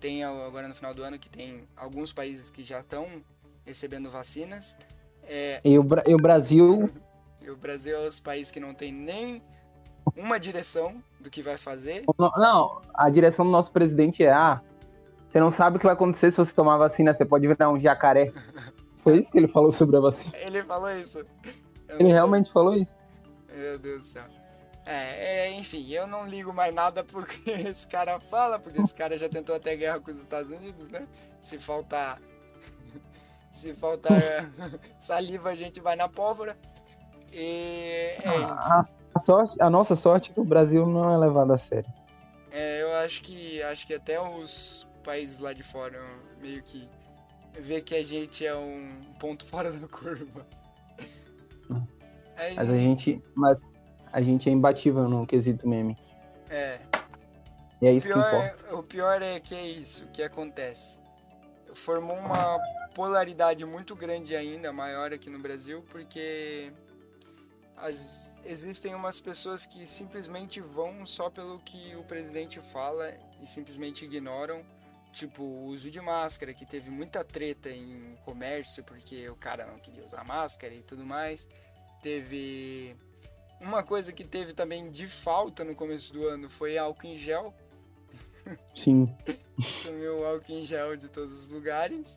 S1: tem agora no final do ano que tem alguns países que já estão recebendo vacinas. É,
S2: E o, Bra- e o Brasil.
S1: e o Brasil é os países que não tem nem uma direção do que vai fazer.
S2: Não, a direção do nosso presidente é: ah, você não sabe o que vai acontecer se você tomar vacina, você pode virar um jacaré. Foi isso que ele falou sobre a vacina.
S1: Ele falou isso. Eu
S2: Ele realmente falou isso.
S1: sei. Meu Deus do céu. É, é, enfim, eu não ligo mais nada porque esse cara fala, porque esse cara já tentou até guerra com os Estados Unidos, né? Se faltar. Se faltar saliva, a gente vai na pólvora. E. É,
S2: A, a sorte, a nossa sorte é que o Brasil não é levado a sério.
S1: É, eu acho que acho que até os países lá de fora meio que vê que a gente é um ponto fora da curva. Aí,
S2: Mas a gente, mas a gente é imbatível no quesito meme.
S1: é,
S2: E é isso que
S1: pior,
S2: importa.
S1: o pior é que é isso que acontece. Formou uma polaridade muito grande ainda, maior aqui no Brasil, porque as- existem umas pessoas que simplesmente vão só pelo que o presidente fala e simplesmente ignoram. Tipo, o uso de máscara, que teve muita treta em comércio, porque o cara não queria usar máscara e tudo mais. Teve. Uma coisa que teve também de falta no começo do ano foi álcool em gel.
S2: Sim.
S1: Sumiu álcool em gel de todos os lugares.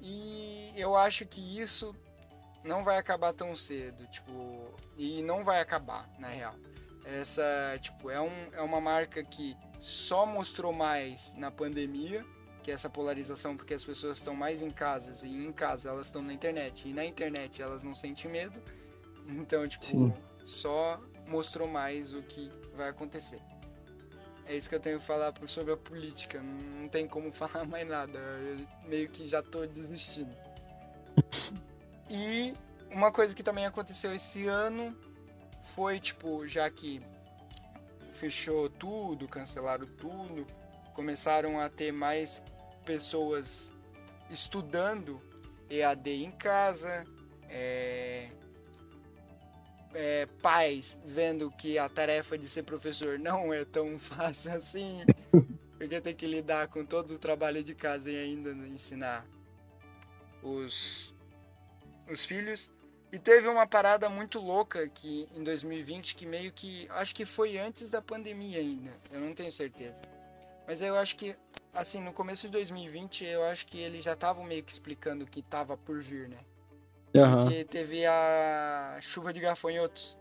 S1: E eu acho que isso não vai acabar tão cedo, tipo, e não vai acabar, na real. Essa, tipo, é, um, é uma marca que só mostrou mais na pandemia, que é essa polarização, porque as pessoas estão mais em casas, e em casa elas estão na internet, e na internet elas não sentem medo. Então, tipo,
S2: Sim.
S1: só mostrou mais o que vai acontecer. É isso que eu tenho que falar sobre a política. Não tem como falar mais nada. Eu meio que já tô desistindo. E uma coisa que também aconteceu esse ano foi, tipo, já que fechou tudo, cancelaram tudo, começaram a ter mais pessoas estudando EAD em casa, é, é, pais vendo que a tarefa de ser professor não é tão fácil assim, Porque tem que lidar com todo o trabalho de casa e ainda ensinar os, os filhos. E teve uma parada muito louca que em 2020 que meio que acho que foi antes da pandemia ainda. Eu não tenho certeza. Mas eu acho que assim, no começo de 2020, eu acho que eles já estavam meio que explicando o que tava por vir, né?
S2: Aham.
S1: Porque teve a chuva de gafanhotos.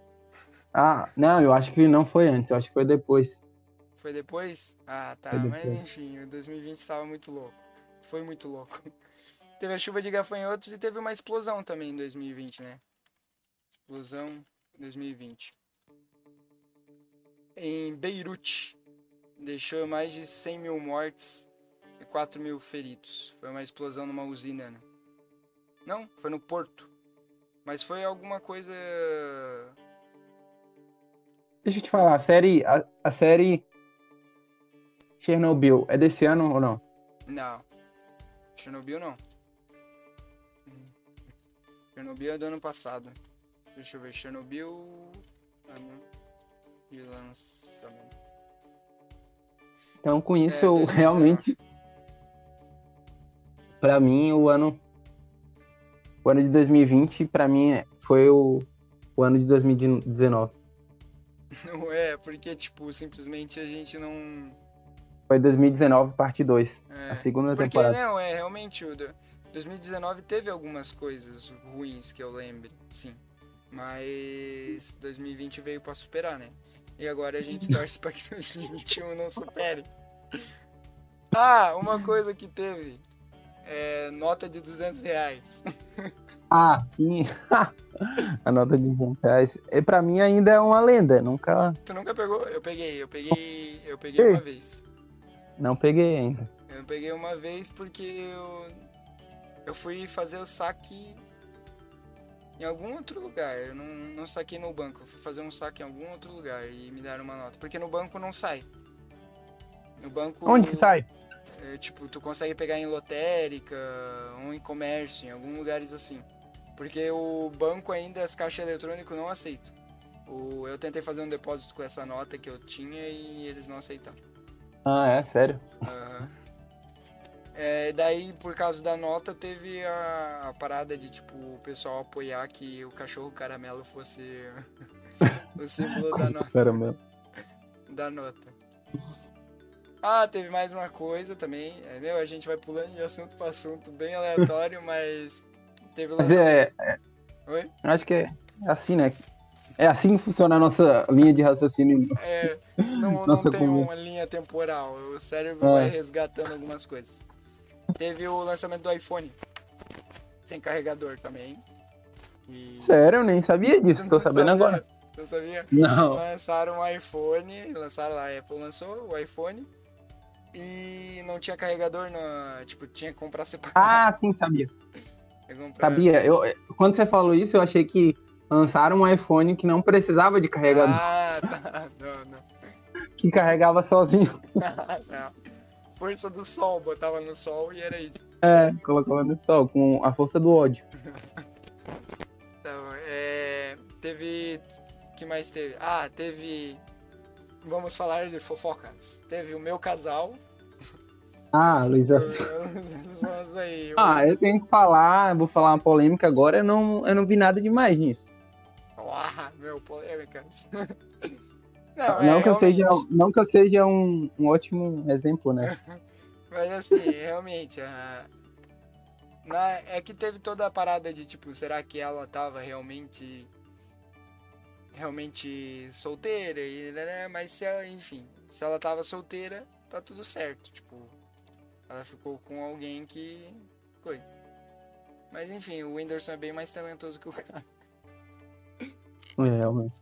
S2: Ah, não, eu acho que não foi antes, eu acho que foi depois.
S1: Foi depois? Ah, tá.
S2: Foi
S1: Mas
S2: depois.
S1: enfim, o 2020 estava muito louco. Foi muito louco. Teve a chuva de gafanhotos e teve uma explosão também em 2020, né? Explosão 2020. Em Beirute. Deixou mais de 100 mil mortes e 4 mil feridos. Foi uma explosão numa usina, né? Não, foi no Porto. Mas foi alguma coisa.
S2: Deixa eu te falar, a série, a, a série Chernobyl é desse ano ou não?
S1: Não. Chernobyl não. Chernobyl é do ano passado. Deixa eu ver. Chernobyl. Ano de lançamento.
S2: Então com isso
S1: É,
S2: eu
S1: 2019.
S2: realmente Pra mim o ano o ano de 2020 pra mim foi o, o ano de 2019.
S1: Não é, porque, tipo, simplesmente a gente não.
S2: Foi 2019 parte 2,
S1: É.
S2: a segunda
S1: Porque
S2: temporada.
S1: não, é realmente o do- 2019 teve algumas coisas ruins que eu lembre, sim. Mas 2020 veio pra superar, né? E agora a gente torce pra que 2021 não supere. Ah, uma coisa que teve. É nota de 200 reais.
S2: Ah, sim. a nota de 200 reais. E pra mim ainda é uma lenda, nunca
S1: Tu nunca pegou? Eu peguei, eu peguei. Eu peguei
S2: Ei.
S1: uma vez.
S2: não peguei ainda.
S1: Eu peguei uma vez porque eu, eu fui fazer o saque em algum outro lugar. Eu não, não saquei no banco. Eu fui fazer um saque em algum outro lugar e me deram uma nota. Porque no banco não sai. No banco.
S2: Onde que sai?
S1: É, tipo, tu consegue pegar em lotérica ou em comércio, em alguns lugares assim. Porque o banco ainda, as caixas eletrônicas não aceitam. O, eu tentei fazer um depósito com essa nota que eu tinha e eles não aceitaram.
S2: Ah, é, sério.
S1: Aham. É, daí, por causa da nota, teve a, a parada de, tipo, o pessoal apoiar que o cachorro caramelo fosse o símbolo da, no-
S2: Caramba.
S1: da nota. Ah, teve mais uma coisa também. É, meu, a gente vai pulando de assunto para assunto bem aleatório, mas teve o
S2: Mas
S1: lançamento...
S2: é,
S1: Oi?
S2: acho que é assim, né? É assim que funciona a nossa linha de raciocínio.
S1: É, não, não
S2: Nossa,
S1: tem
S2: como-
S1: uma linha temporal. O cérebro
S2: É.
S1: vai resgatando algumas coisas. Teve o lançamento do iPhone. Sem carregador também. E...
S2: Sério, eu nem sabia disso, tô
S1: Não
S2: sabendo
S1: sabia?
S2: agora.
S1: Não sabia?
S2: Não.
S1: Lançaram um iPhone, lançaram lá, a Apple lançou o iPhone e não tinha carregador, no, tipo, tinha que comprar separado.
S2: Ah, sim, sabia. Sabia. Eu, quando você falou isso, eu achei que lançaram um iPhone que não precisava de carregador,
S1: Ah, tá. Não, não.
S2: que carregava sozinho.
S1: Não. Força do sol, botava no sol e era isso.
S2: É, colocava no sol, com a força do ódio.
S1: Então, é, teve. O que mais teve? Ah, teve. Vamos falar de fofocas. Teve o meu casal.
S2: Ah, Luísa. Ah, eu tenho que falar, vou falar uma polêmica agora, eu não, eu não vi nada demais nisso.
S1: Ah, meu, polêmicas.
S2: Não,
S1: é,
S2: que, eu seja, não que eu seja um, um ótimo exemplo, né?
S1: Mas assim, realmente, a- na, é que teve toda a parada de tipo, será que ela tava realmente realmente solteira e né, mas se ela, enfim, se ela tava solteira, tá tudo certo, tipo, ela ficou com alguém que coisa. Mas enfim, o Whindersson é bem mais talentoso que o cara.
S2: É, realmente.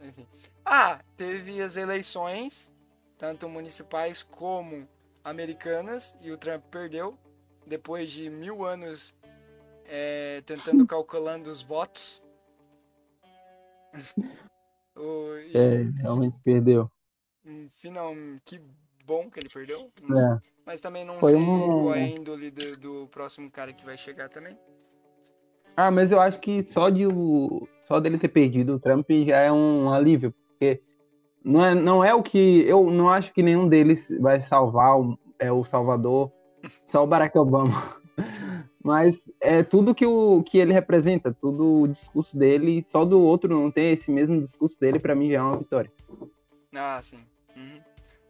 S1: Enfim. Ah, teve as eleições, tanto municipais como americanas, e o Trump perdeu, depois de mil anos é, tentando calculando os votos. o, e,
S2: É, realmente perdeu.
S1: final, que bom que ele perdeu.
S2: É.
S1: Mas também não
S2: Foi
S1: sei
S2: um-
S1: qual é a índole do, do próximo cara que vai chegar também.
S2: Ah, mas eu acho que só de o só dele ter perdido o Trump já é um alívio, porque Não é, não é o que. Eu não acho que nenhum deles vai salvar o, é, o Salvador, só o Barack Obama. Mas é tudo que, o, que ele representa, tudo o discurso dele, só do outro não ter esse mesmo discurso dele, para mim já é uma vitória.
S1: Ah, sim. Uhum.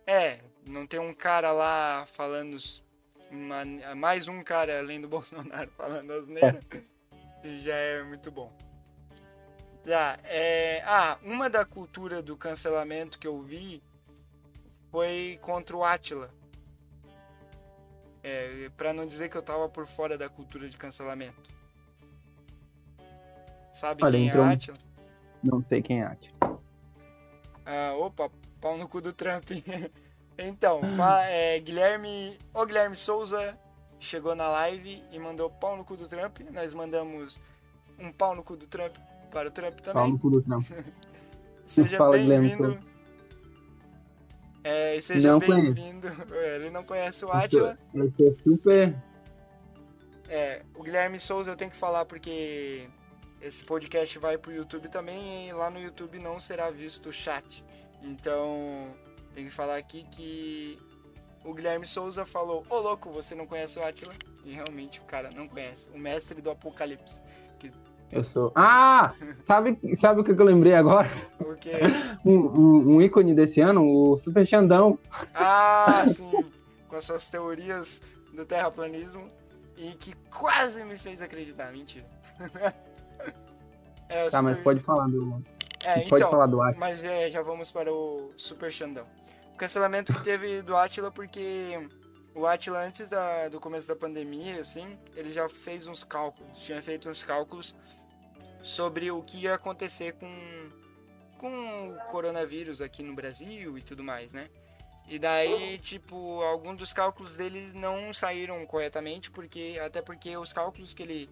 S1: É, não tem um cara lá falando. Uma, mais um cara além do Bolsonaro falando asneira. É. Já é muito bom. Tá, é, ah, uma da cultura do cancelamento que eu vi foi contra o Atila. É, para não dizer que eu tava por fora da cultura de cancelamento. Sabe Olha, quem entrou... é Atila?
S2: Não sei quem é Atila.
S1: Ah, opa, pau no cu do Trump. então, é, Guilherme. Ô Guilherme Souza chegou na live e mandou pau no cu do Trump. Nós mandamos um pau no cu do Trump para o Trump também.
S2: Pau no cu do Trump.
S1: Seja bem-vindo. É, seja bem-vindo. Ele não conhece o Atila.
S2: Esse é super.
S1: É, o Guilherme Souza eu tenho que falar porque esse podcast vai pro YouTube também e lá no YouTube não será visto o chat. Então, tem que falar aqui que o Guilherme Souza falou: Ô louco, você não conhece o Atila? E realmente o cara não conhece. O mestre do Apocalipse. Que...
S2: Eu sou. Ah! Sabe, sabe o que eu lembrei agora?
S1: O quê?
S2: Um, um, um ícone desse ano, o Super Xandão.
S1: Ah, sim! Com as suas teorias do terraplanismo e que quase me fez acreditar. Mentira.
S2: É, tá, super... mas pode falar do.
S1: É,
S2: pode então, falar do Atila.
S1: Mas é, já vamos para o Super Xandão. O cancelamento que teve do Atila porque o Atila, antes da, do começo da pandemia, assim, ele já fez uns cálculos. Tinha feito uns cálculos sobre o que ia acontecer com, com o coronavírus aqui no Brasil e tudo mais, né? E daí, tipo, alguns dos cálculos dele não saíram corretamente, porque até porque os cálculos que ele,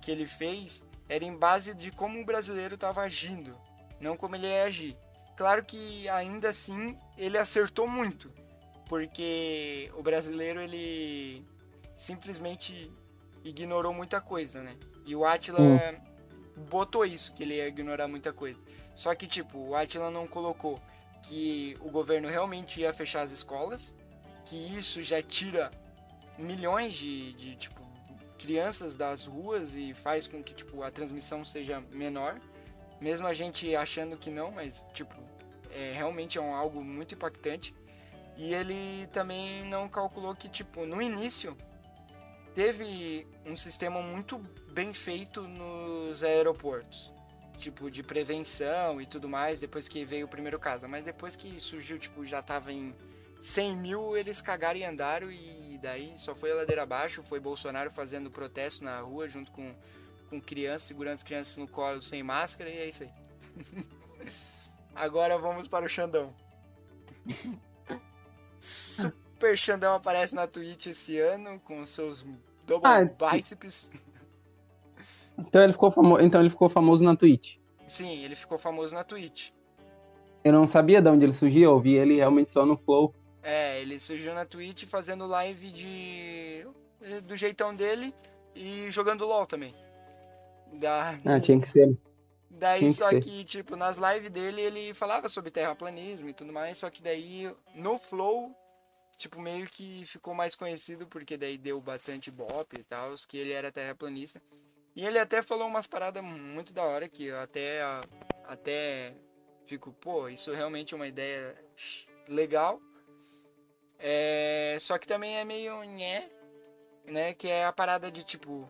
S1: que ele fez era em base de como o brasileiro estava agindo, não como ele ia agir. Claro que ainda assim ele acertou muito, porque o brasileiro ele simplesmente ignorou muita coisa, né? E o Atila hum. Botou isso, que ele ia ignorar muita coisa. Só que, tipo, o Atila não colocou que o governo realmente ia fechar as escolas, que isso já tira milhões de, de tipo, crianças das ruas e faz com que tipo a transmissão seja menor, mesmo a gente achando que não, mas tipo é, realmente é um, algo muito impactante. E ele também não calculou que tipo no início teve um sistema muito bem feito nos aeroportos, tipo de prevenção e tudo mais, depois que veio o primeiro caso. Mas depois que surgiu, tipo, já tava em 100 mil, eles cagaram e andaram e daí só foi a ladeira abaixo, foi Bolsonaro fazendo protesto na rua junto com, com crianças, segurando as crianças no colo sem máscara e é isso aí. Agora vamos para o Xandão. Super Xandão aparece na Twitch esse ano com seus double ah, bíceps.
S2: Então ele, ficou famo... então ele ficou famoso na Twitch.
S1: Sim, ele ficou famoso na Twitch.
S2: Eu não sabia de onde ele surgiu, eu vi ele realmente só no Flow.
S1: É, ele surgiu na Twitch fazendo live de. do jeitão dele e jogando LOL também.
S2: Da... Ah, tinha que ser.
S1: Daí, tinha só que, que, tipo, nas lives dele ele falava sobre terraplanismo e tudo mais, só que daí no Flow, tipo, meio que ficou mais conhecido porque daí deu bastante bop e tal, que ele era terraplanista. E ele até falou umas paradas muito da hora que eu até, até fico, pô, isso realmente é uma ideia legal. É, só que também é meio nhé, né? Que é a parada de tipo,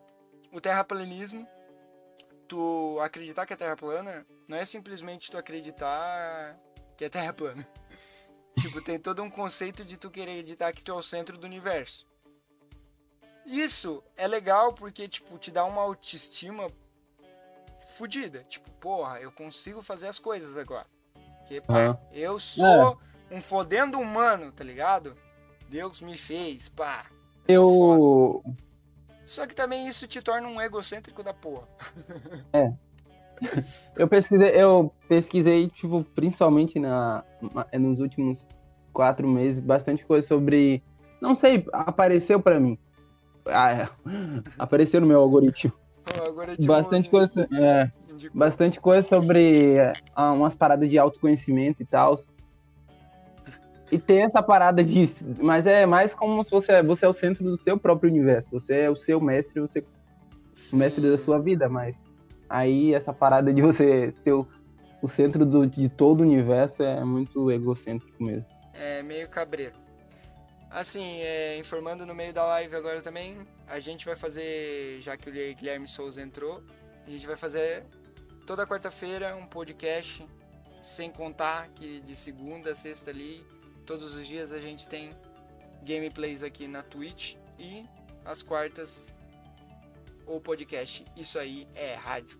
S1: o terraplanismo, tu acreditar que a Terra é plana, não é simplesmente tu acreditar que a Terra é plana. Tipo, tem todo um conceito de tu querer acreditar que tu é o centro do universo. Isso é legal porque, tipo, te dá uma autoestima fodida. Tipo, porra, eu consigo fazer as coisas agora. Porque, pá, eu sou é. um fodendo humano, tá ligado? Deus me fez, pá.
S2: Eu.
S1: Só que também isso te torna um egocêntrico da porra.
S2: É. Eu pesquisei, eu pesquisei, tipo, principalmente na, nos últimos quatro meses, bastante coisa sobre. Não sei, apareceu para mim. Ah, é. apareceu no meu algoritmo.
S1: algoritmo
S2: bastante coisa, é, bastante coisa sobre uh, umas paradas de autoconhecimento e tal E tem essa parada disso, mas é mais como se você, você é o centro do seu próprio universo. Você é o seu mestre, você é o mestre da sua vida, mas aí essa parada de você ser o, centro do, de todo o universo é muito egocêntrico mesmo.
S1: É meio cabreiro. Assim, é, informando no meio da live agora também, a gente vai fazer, já que o Guilherme Souza entrou, a gente vai fazer toda quarta-feira um podcast, sem contar que de segunda a sexta ali, todos os dias a gente tem gameplays aqui na Twitch e às quartas o podcast. Isso aí é rádio.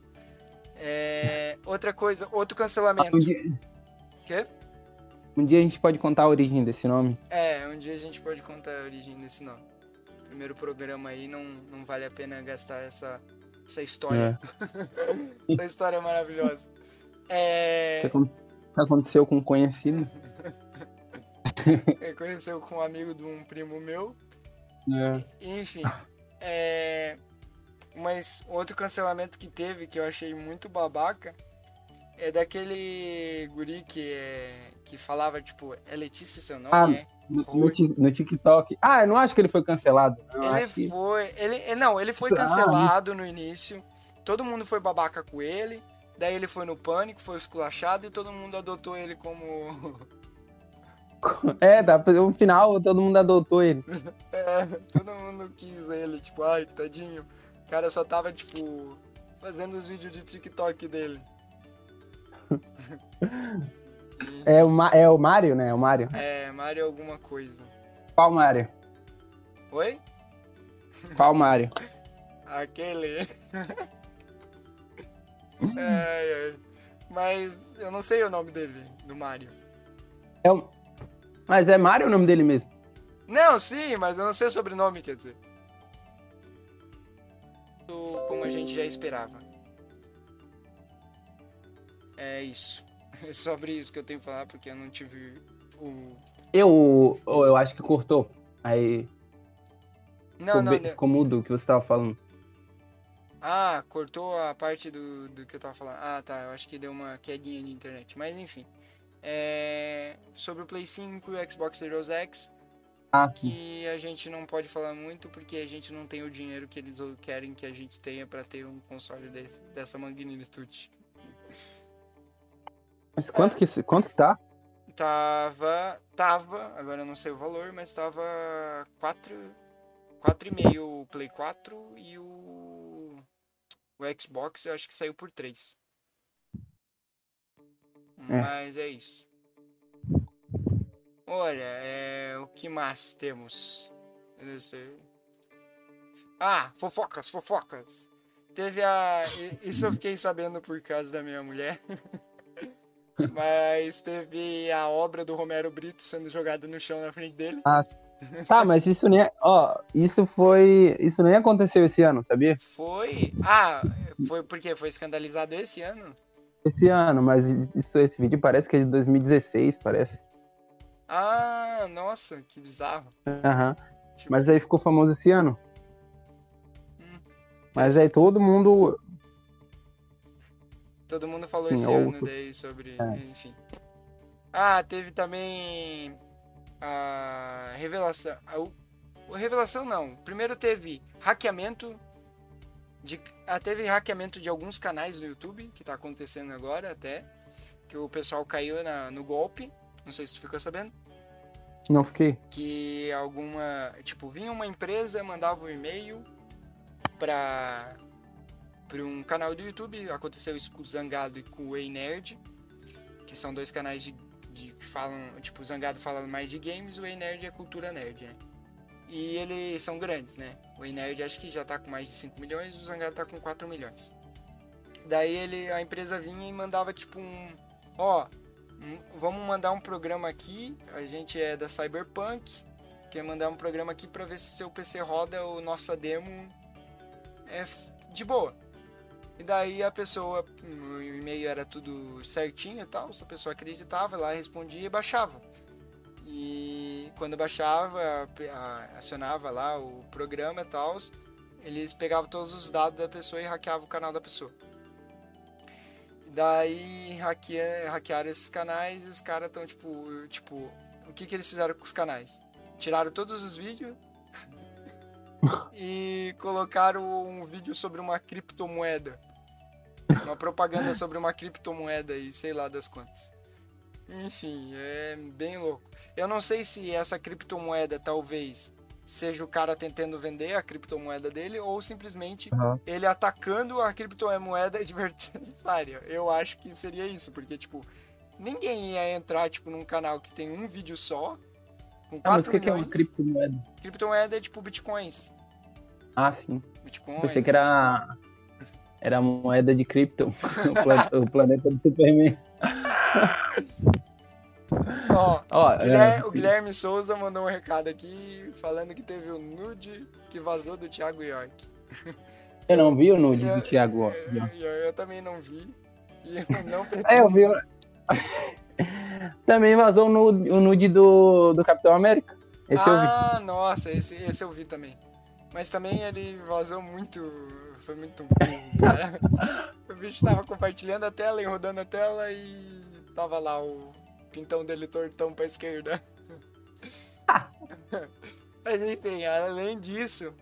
S1: É, outra coisa, outro cancelamento.
S2: Um dia,
S1: Quê?
S2: um dia a gente pode contar a origem desse nome.
S1: É, um dia a gente pode contar a origem desse nome. Primeiro programa aí não, não vale a pena gastar essa, essa história. essa história maravilhosa. É,
S2: O que acon- que aconteceu com um conhecido.
S1: é, conheceu com um amigo de um primo meu.
S2: É.
S1: Enfim. É, mas outro cancelamento que teve que eu achei muito babaca é daquele guri que, é, que falava, tipo, é Letícia seu nome?
S2: Ah,
S1: é?
S2: No, no Tik- no TikTok. Ah, eu não acho que ele foi cancelado. não,
S1: Ele
S2: que-
S1: foi. Ele, não, ele foi
S2: Ah,
S1: cancelado no início. Todo mundo foi babaca com ele. Daí ele foi no pânico, foi esculachado e todo mundo adotou ele como.
S2: É, tá, no final todo mundo adotou ele.
S1: É, todo mundo quis ele, tipo, ai, tadinho. O cara só tava, tipo, fazendo os vídeos de TikTok dele.
S2: É o, Ma- é o Mário, né? É o Mário.
S1: É, Mario alguma coisa.
S2: Qual Mário?
S1: Oi?
S2: Qual Mário?
S1: Aquele. ai, ai. Mas eu não sei o nome dele, do Mario.
S2: É o... Mas é Mário o nome dele mesmo?
S1: Não, sim, mas eu não sei o sobrenome, quer dizer. Como a gente já esperava. É isso. É sobre isso que eu tenho que falar, porque eu não tive o.
S2: Eu, eu, acho que cortou. Aí
S1: Não,
S2: ficou,
S1: não, não.
S2: ficou mudo o que você tava falando.
S1: Ah, cortou a parte do, do que eu tava falando. Ah, tá. Eu acho que deu uma quedinha de internet. Mas enfim. É... Sobre o Play 5 e o Xbox Series X,
S2: Ah,
S1: que a gente não pode falar muito porque a gente não tem o dinheiro que eles querem que a gente tenha pra ter um console desse, dessa magnitude.
S2: Mas quanto que, quanto que tá?
S1: Tava. Tava, agora eu não sei o valor, mas tava 4. 4,5 o Play 4 e o. O Xbox eu acho que saiu por 3.
S2: É.
S1: Mas é isso. Olha, é, o que mais temos? Eu não sei. Ah, fofocas, fofocas. Teve a. Isso eu fiquei sabendo por causa da minha mulher. Mas teve a obra do Romero Brito sendo jogada no chão na frente dele.
S2: Ah. Tá, mas isso nem. Ó, isso foi. Isso nem aconteceu esse ano, sabia?
S1: Foi. Ah, foi porque foi escandalizado esse ano?
S2: Esse ano, mas isso, esse vídeo parece que é de 2016, parece.
S1: Ah, nossa, que bizarro.
S2: Aham.
S1: Tipo,
S2: Mas aí ficou famoso esse ano.
S1: Hum,
S2: Mas aí todo mundo.
S1: Todo mundo falou
S2: Sim,
S1: esse
S2: ou-
S1: ano daí sobre.
S2: É.
S1: Enfim. Ah, teve também a revelação. A revelação não. Primeiro teve hackeamento. De, ah, teve hackeamento de alguns canais no YouTube, que tá acontecendo agora até. Que o pessoal caiu na- no golpe. Não sei se tu ficou sabendo.
S2: Não fiquei.
S1: que alguma, tipo, vinha uma empresa, mandava um e-mail para para um canal do YouTube, aconteceu isso com o Zangado e com o Ei Nerd, que são dois canais de, de que falam, tipo, o Zangado fala mais de games, o Ei Nerd é cultura nerd, né? E eles são grandes, né? O Ei Nerd acho que já tá com mais de 5 milhões, o Zangado tá com 4 milhões. Daí ele, a empresa vinha e mandava tipo um, ó, Hum, vamos mandar um programa aqui. A gente é da Cyberpunk. Quer mandar um programa aqui pra ver se seu PC roda o nossa demo é de boa. E daí a pessoa, o e-mail era tudo certinho e tal, a pessoa acreditava, lá respondia e baixava. E quando baixava, acionava lá o programa e tal, eles pegavam todos os dados da pessoa e hackeavam o canal da pessoa. Daí hackea, hackearam esses canais e os caras estão, tipo, tipo, o que, que eles fizeram com os canais? Tiraram todos os vídeos e colocaram um vídeo sobre uma criptomoeda. Uma propaganda sobre uma criptomoeda e sei lá das quantas. Enfim, é bem louco. Eu não sei se essa criptomoeda talvez seja o cara tentando vender a criptomoeda dele ou simplesmente
S2: Uhum.
S1: ele atacando a criptomoeda adversária. Eu acho que seria isso, porque tipo, ninguém ia entrar tipo num canal que tem um vídeo só com 4
S2: Ah, mas o que, que é uma
S1: milhões.
S2: criptomoeda?
S1: Criptomoeda é tipo bitcoins.
S2: Ah, sim.
S1: Bitcoins.
S2: Pensei que era. Era moeda de cripto. o, pla- o planeta do Superman.
S1: Ó,
S2: Ó,
S1: o Guilherme,
S2: é,
S1: o Guilherme Souza mandou um recado aqui falando que teve o nude que vazou do Thiago York.
S2: eu não vi o nude
S1: Eu-
S2: do Thiago. ó.
S1: Eu, eu- eu também não vi. E eu não
S2: É, eu vi. Também vazou o nude, o nude do, do Capitão América. Esse eu vi.
S1: ah, nossa, esse, esse eu vi também. Mas também ele vazou muito. Foi muito cara. o bicho tava compartilhando a tela e rodando a tela e tava lá o pintão dele tortão pra esquerda. Mas enfim, além disso,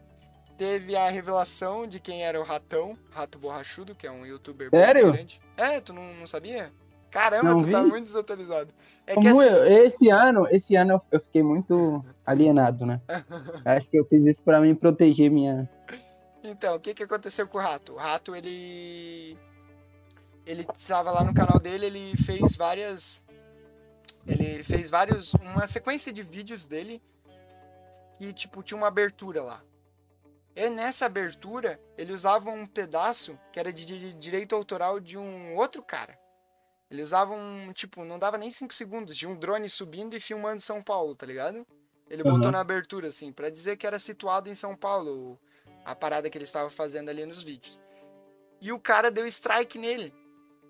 S1: teve a revelação de quem era o Ratão, Rato Borrachudo, que é um youtuber
S2: Sério?
S1: grande. É, tu não, não sabia? Caramba,
S2: Não
S1: tu tá
S2: vi.
S1: muito desatualizado. É que
S2: Como
S1: assim,
S2: eu- esse ano, esse ano eu- fiquei muito alienado, né? Acho que eu fiz isso pra me proteger minha.
S1: Então, o que que aconteceu com o Rato? O Rato, ele... Ele estava lá no canal dele, ele fez várias... Ele fez vários... Uma sequência de vídeos dele que, tipo, tinha uma abertura lá. E nessa abertura, ele usava um pedaço que era de di- direito autoral de um outro cara. Ele usava um, tipo, não dava nem 5 segundos, de um drone subindo e filmando São Paulo, tá ligado? Ele botou
S2: Uhum.
S1: na abertura, assim, pra dizer que era situado em São Paulo, a parada que ele estava fazendo ali nos vídeos. E o cara deu strike nele.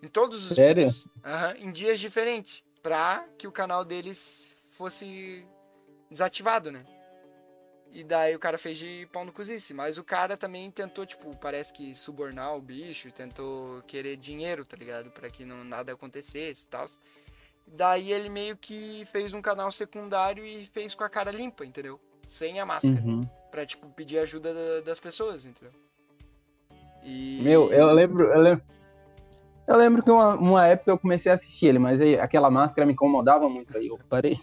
S1: Em todos os
S2: Sério?
S1: vídeos. Aham, em dias diferentes. Pra que o canal deles fosse desativado, né? E daí o cara fez de pau no cozice. Mas o cara também tentou, tipo, parece que subornar o bicho, tentou querer dinheiro, tá ligado? Pra que não, nada acontecesse e tal. Daí ele meio que fez um canal secundário e fez com a cara limpa, entendeu? Sem a máscara.
S2: Uhum.
S1: Pra, tipo, pedir ajuda da- das pessoas, entendeu? E...
S2: Meu, eu lembro, eu lembro. Eu lembro que uma, uma época eu comecei a assistir ele, mas aí aquela máscara me incomodava muito, aí eu parei.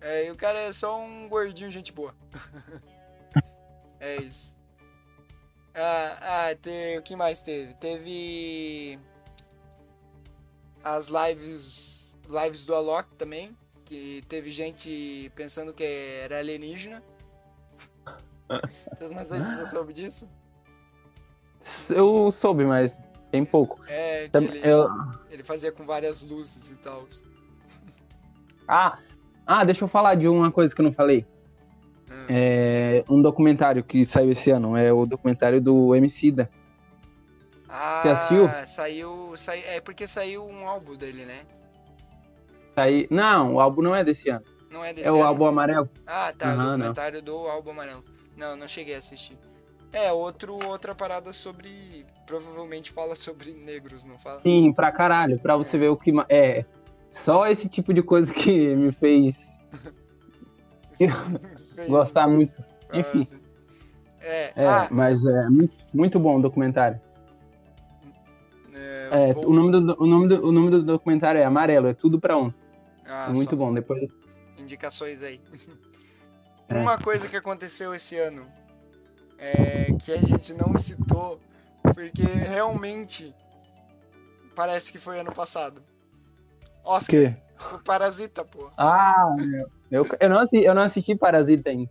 S1: É, e o cara é só um gordinho, gente boa. é isso. Ah, ah te- o que mais teve? Teve as lives lives do Alok também, que teve gente pensando que era alienígena. Mas você soube disso?
S2: Eu soube, mas tem pouco.
S1: É, ele,
S2: eu-
S1: ele fazia com várias luzes e tal.
S2: Ah, ah, deixa eu falar de uma coisa que eu não falei.
S1: Hum.
S2: É um documentário que saiu esse ano, é o documentário do Emicida.
S1: Ah,
S2: assistiu?
S1: saiu, saiu. É porque saiu um álbum dele, né?
S2: Aí, não, o álbum não é desse ano.
S1: Não é desse
S2: É o
S1: ano?
S2: álbum amarelo.
S1: Ah, tá, o
S2: Aham, não.
S1: documentário do álbum amarelo. Não, não cheguei a assistir. É, outro, outra parada sobre. Provavelmente fala sobre negros, não fala?
S2: Sim, pra caralho, pra você ver o que. É, só esse tipo de coisa que me fez gostar muito. Enfim.
S1: É,
S2: É,
S1: ah,
S2: mas é muito, muito bom o documentário.
S1: é,
S2: É,
S1: vou-
S2: o, nome do, o, nome do, o nome do documentário é Amarelo, é tudo pra um.
S1: ah,
S2: muito
S1: só
S2: bom. Depois.
S1: Indicações aí.
S2: É.
S1: Uma coisa que aconteceu esse ano é que a gente não citou, porque realmente parece que foi ano passado. Oscar,
S2: quê?
S1: o Parasita, pô.
S2: Ah, meu. Eu, eu, não assisti, eu não assisti Parasita ainda.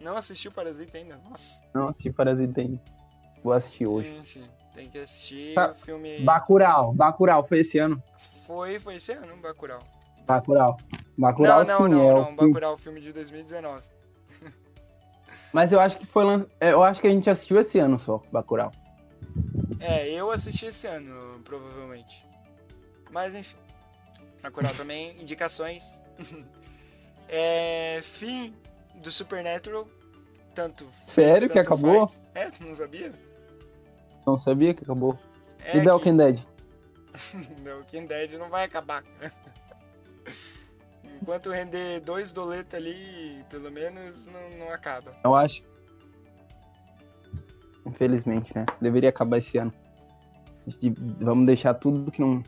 S1: Não assistiu Parasita ainda? Nossa.
S2: Não assisti Parasita ainda. Vou assistir hoje.
S1: Enfim, tem que assistir
S2: Tá.
S1: o filme.
S2: Bacurau. Bacurau foi esse ano.
S1: Foi, foi esse ano, Bacurau.
S2: Bacurau. Bacurau,
S1: não, não,
S2: sim,
S1: não,
S2: é o
S1: não.
S2: filme.
S1: Bacurau, filme de 2019.
S2: Mas eu acho que foi lan... é, Eu acho que a gente assistiu esse ano só, Bacurau.
S1: É, eu assisti esse ano, provavelmente. Mas enfim. Bacurau também, indicações. é, fim do Supernatural. Tanto.
S2: Sério que
S1: tanto
S2: acabou?
S1: faz. É, tu não sabia?
S2: Não sabia que acabou.
S1: É
S2: e The Walking Dead?
S1: The Walking Dead não vai acabar. Enquanto render dois doletas ali, pelo menos, não, não acaba.
S2: Eu acho. Infelizmente, né? Deveria acabar esse ano. Vamos deixar tudo que não,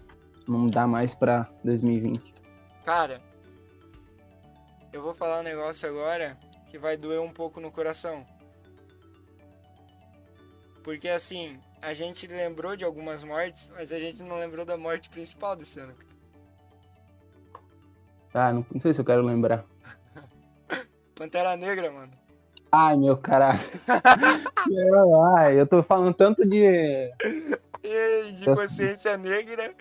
S2: não dá mais pra 2020.
S1: Cara, eu vou falar um negócio agora que vai doer um pouco no coração. Porque assim, a gente lembrou de algumas mortes, mas a gente não lembrou da morte principal desse ano.
S2: Ah, não, não sei se eu quero lembrar.
S1: Pantera Negra, mano.
S2: Ai, meu caralho. Ai, eu tô falando tanto de.
S1: E de consciência negra.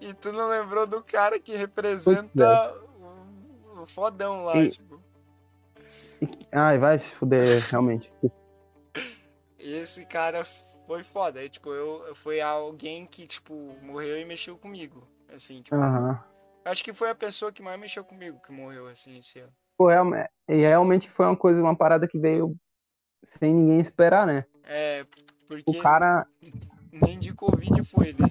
S1: E tu não lembrou do cara que representa o, o fodão lá, e... tipo.
S2: Ai, vai se fuder, realmente.
S1: Esse cara foi foda. Aí, tipo, eu, foi alguém que, tipo, morreu e mexeu comigo. Assim, tipo.
S2: Uhum.
S1: Acho que foi a pessoa que mais mexeu comigo que morreu, assim, esse ano.
S2: Realmente, e realmente foi uma coisa, uma parada que veio sem ninguém esperar, né?
S1: É, porque.
S2: O cara.
S1: Nem de Covid foi, né?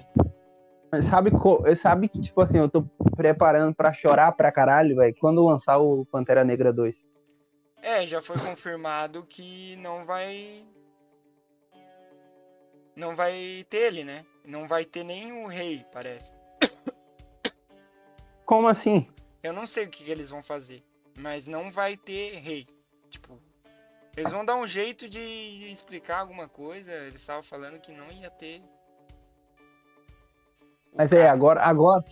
S2: Sabe, sabe que, tipo assim, eu tô preparando pra chorar pra caralho, velho, quando lançar o Pantera Negra 2.
S1: É, já foi confirmado que não vai não vai ter ele, né? Não vai ter nem o rei, parece.
S2: Como assim?
S1: Eu não sei o que, eles vão fazer, mas não vai ter rei. Tipo, eles vão dar um jeito de explicar alguma coisa. Eles estavam falando que não ia ter.
S2: Mas é, agora, agora,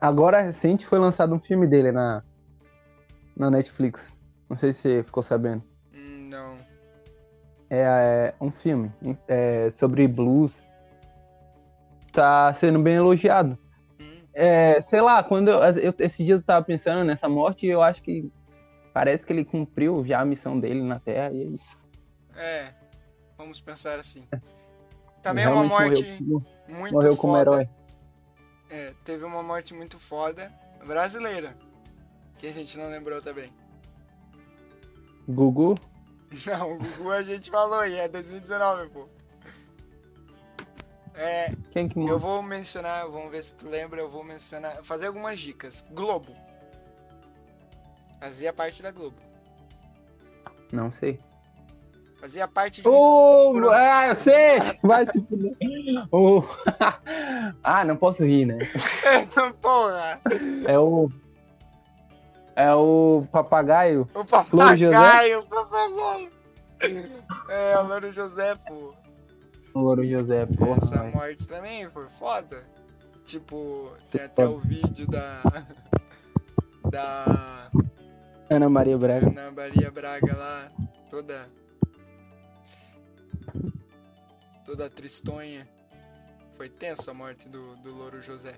S2: agora recente foi lançado um filme dele na, na Netflix. Não sei se você ficou sabendo.
S1: Não
S2: é, é um filme é, sobre blues. Tá sendo bem elogiado. É, sei lá, quando eu, eu, esses dias eu tava pensando nessa morte eu acho que parece que ele cumpriu já a missão dele na Terra e é isso.
S1: É, vamos pensar assim. Também é uma morte morreu, muito
S2: morreu
S1: foda.
S2: como herói.
S1: É, teve uma morte muito foda brasileira, que a gente não lembrou também.
S2: Gugu?
S1: Não, o Gugu a gente falou e é 2019, pô. É,
S2: Quem que
S1: eu vou mencionar, vamos ver se tu lembra, eu vou mencionar, fazer algumas dicas. Globo. Fazia parte da Globo.
S2: Não sei.
S1: Fazia parte de.
S2: Oh, Pro... Ah, eu sei! Vai se fuder. Oh. ah, não posso rir, né?
S1: Porra!
S2: É o. É o papagaio.
S1: O papagaio, o papagaio. É, o Louro José, pô.
S2: O Louro José, pô.
S1: Essa morte também foi foda. Tipo, tem até o vídeo da. Da.
S2: Ana Maria Braga.
S1: Ana Maria Braga lá, toda. Toda tristonha. Foi tensa a morte do, do Louro José.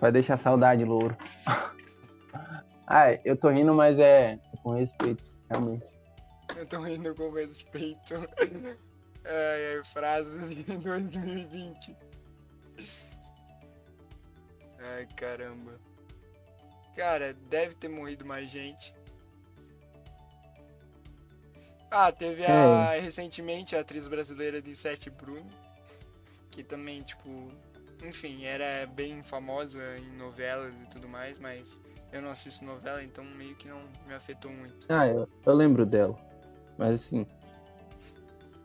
S2: Vai deixar saudade, Louro. Ah, eu tô rindo, mas é com respeito, realmente.
S1: Eu tô rindo com respeito. É, é frase de 2020. Ai, caramba. Cara, deve ter morrido mais gente. Ah, teve a, é. recentemente a atriz brasileira de Sete Bruno. Que também, tipo, enfim, era bem famosa em novelas e tudo mais, mas eu não assisto novela, então meio que não me afetou muito.
S2: Ah, eu, eu lembro dela. Mas assim,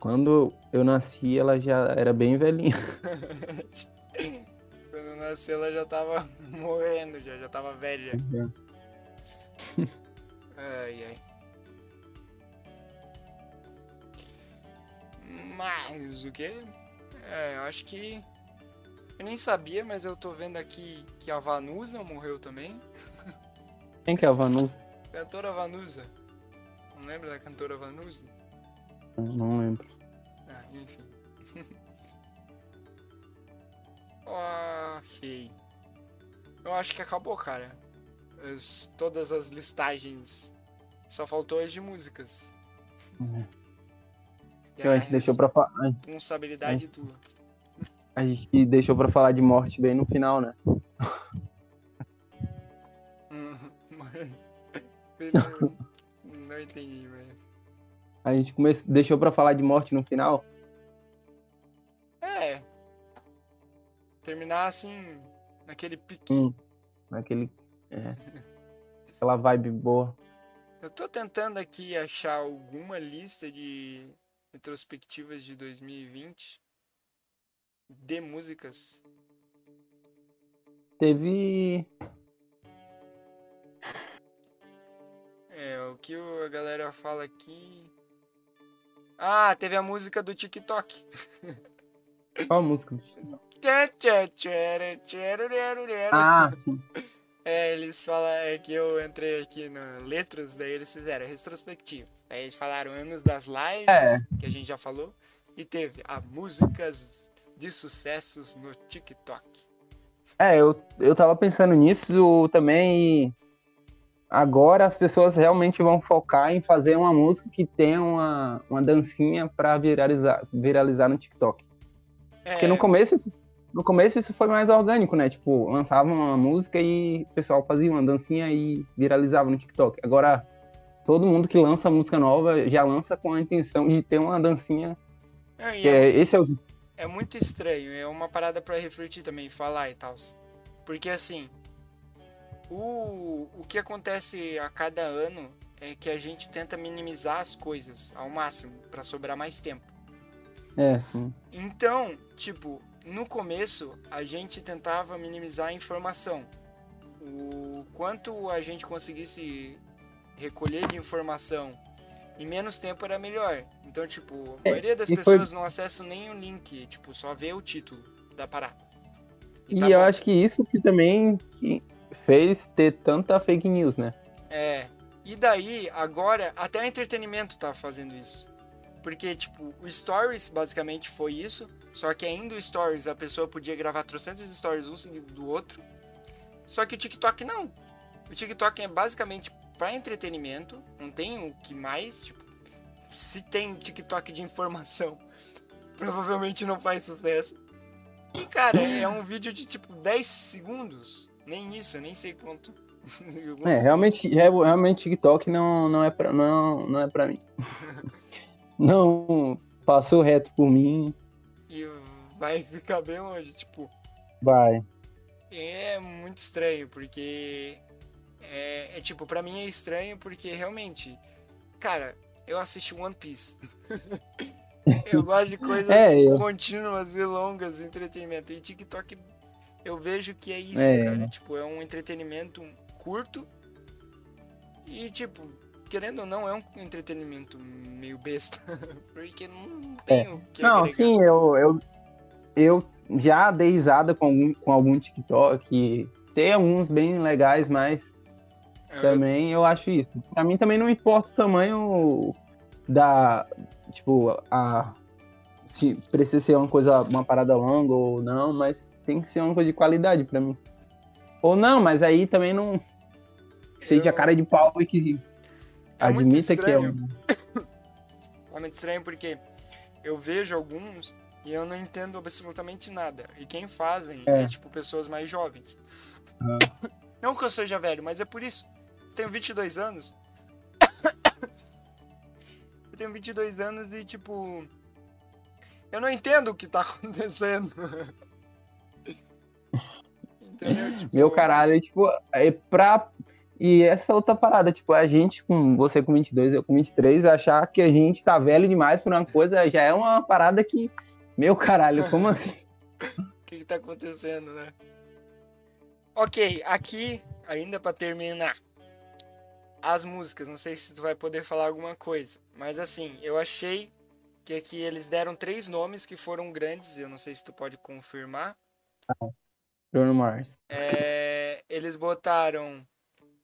S2: quando eu nasci, ela já era bem velhinha.
S1: quando eu nasci, ela já tava morrendo, já, já tava velha. ai, ai. Mas o que? É, eu acho que. Eu nem sabia, mas eu tô vendo aqui que a Vanusa morreu também.
S2: Quem que é a Vanusa?
S1: Cantora Vanusa. Não lembra da cantora Vanusa?
S2: Não lembro.
S1: Ah, enfim. ok. Eu acho que acabou, cara. As, todas as listagens. Só faltou as de músicas.
S2: Uhum. a gente deixou pra falar.
S1: Responsabilidade gente... tua.
S2: A gente deixou pra falar de morte bem no final, né?
S1: Não entendi, velho.
S2: A gente come... deixou pra falar de morte no final?
S1: É. Terminar assim, naquele pique.
S2: Hum, naquele. É. Aquela vibe boa.
S1: Eu tô tentando aqui achar alguma lista de retrospectivas de 2020 de músicas.
S2: Teve.
S1: É, o que a galera fala aqui. Ah, teve a música do TikTok.
S2: Qual a música do TikTok? Ah, sim.
S1: É, eles falam é que eu entrei aqui no Letras, daí eles fizeram retrospectiva. Aí eles falaram anos das lives,
S2: É.
S1: que a gente já falou, e teve a músicas de sucessos no TikTok.
S2: É, eu, eu tava pensando nisso também agora as pessoas realmente vão focar em fazer uma música que tenha uma, uma dancinha pra viralizar, viralizar no TikTok.
S1: É,
S2: Porque no começo, isso- no começo isso foi mais orgânico, né? Tipo, lançava uma música e o pessoal fazia uma dancinha e viralizava no TikTok. Agora, todo mundo que lança música nova já lança com a intenção de ter uma dancinha.
S1: é,
S2: Que
S1: é-
S2: é, esse é o.
S1: é muito estranho, é uma parada pra refletir também, falar e tal. Porque assim, o, o que acontece a cada ano é que a gente tenta minimizar as coisas ao máximo pra sobrar mais tempo.
S2: É, sim.
S1: Então, tipo, no começo a gente tentava minimizar a informação. O quanto a gente conseguisse recolher de informação em menos tempo era melhor. Então, tipo, a
S2: É,
S1: maioria das
S2: e foi-
S1: pessoas não acessa nem o link, tipo, só vê o título da parada.
S2: E
S1: tá
S2: eu
S1: bom.
S2: acho que isso que também que fez ter tanta fake news, né?
S1: É. E daí, agora, até o entretenimento tá fazendo isso. Porque, tipo, o Stories basicamente foi isso. Só que ainda o Stories a pessoa podia gravar trocentos stories um seguido do outro. Só que o TikTok não. O TikTok é basicamente pra entretenimento. Não tem o que mais. Tipo, se tem TikTok de informação, provavelmente não faz sucesso. E, cara, é um vídeo de tipo 10 segundos. Nem isso, eu nem sei quanto.
S2: É, realmente, re- realmente TikTok não, não, é pra, não, não é pra mim. não passou reto por mim,
S1: E vai ficar bem longe. Tipo,
S2: vai.
S1: é muito estranho, porque. É, é tipo, pra mim é estranho porque realmente. Cara, eu assisti One Piece. eu gosto de coisas
S2: É, eu-
S1: contínuas e longas, entretenimento. E TikTok, eu vejo que é isso,
S2: É.
S1: cara. Tipo, é um entretenimento curto. E, tipo, querendo ou não, é um entretenimento meio besta. porque não tem o que
S2: É. Não,
S1: agregar.
S2: sim, eu, eu, eu já dei risada com algum, com algum TikTok. Tem alguns bem legais, mas
S1: É,
S2: também eu acho isso. Pra mim também não importa o tamanho da. Tipo, a. Se precisa ser uma coisa, uma parada longa ou não, mas tem que ser uma coisa de qualidade pra mim. Ou não, mas aí também não. que Seja
S1: Eu-
S2: cara de pau e que
S1: É
S2: admita que é
S1: estranho.
S2: um.
S1: É muito estranho porque eu vejo alguns e eu não entendo absolutamente nada. E quem fazem é,
S2: É.
S1: tipo pessoas mais jovens.
S2: Ah.
S1: Não que eu seja velho, mas é por isso. Eu tenho 22 anos. eu tenho 22 anos e tipo. Eu não entendo o que tá acontecendo. Entendeu? Tipo,
S2: Meu caralho, tipo, é pra. E essa outra parada, tipo, a gente com você com 22, eu com 23, achar que a gente tá velho demais por uma coisa já é uma parada que. Meu caralho, como assim?
S1: O que, que tá acontecendo, né? Ok, aqui, ainda pra terminar. As músicas, não sei se tu vai poder falar alguma coisa. Mas assim, eu achei que aqui eles deram três nomes que foram grandes. Eu não sei se tu pode confirmar.
S2: Bruno Mars.
S1: É, eles botaram.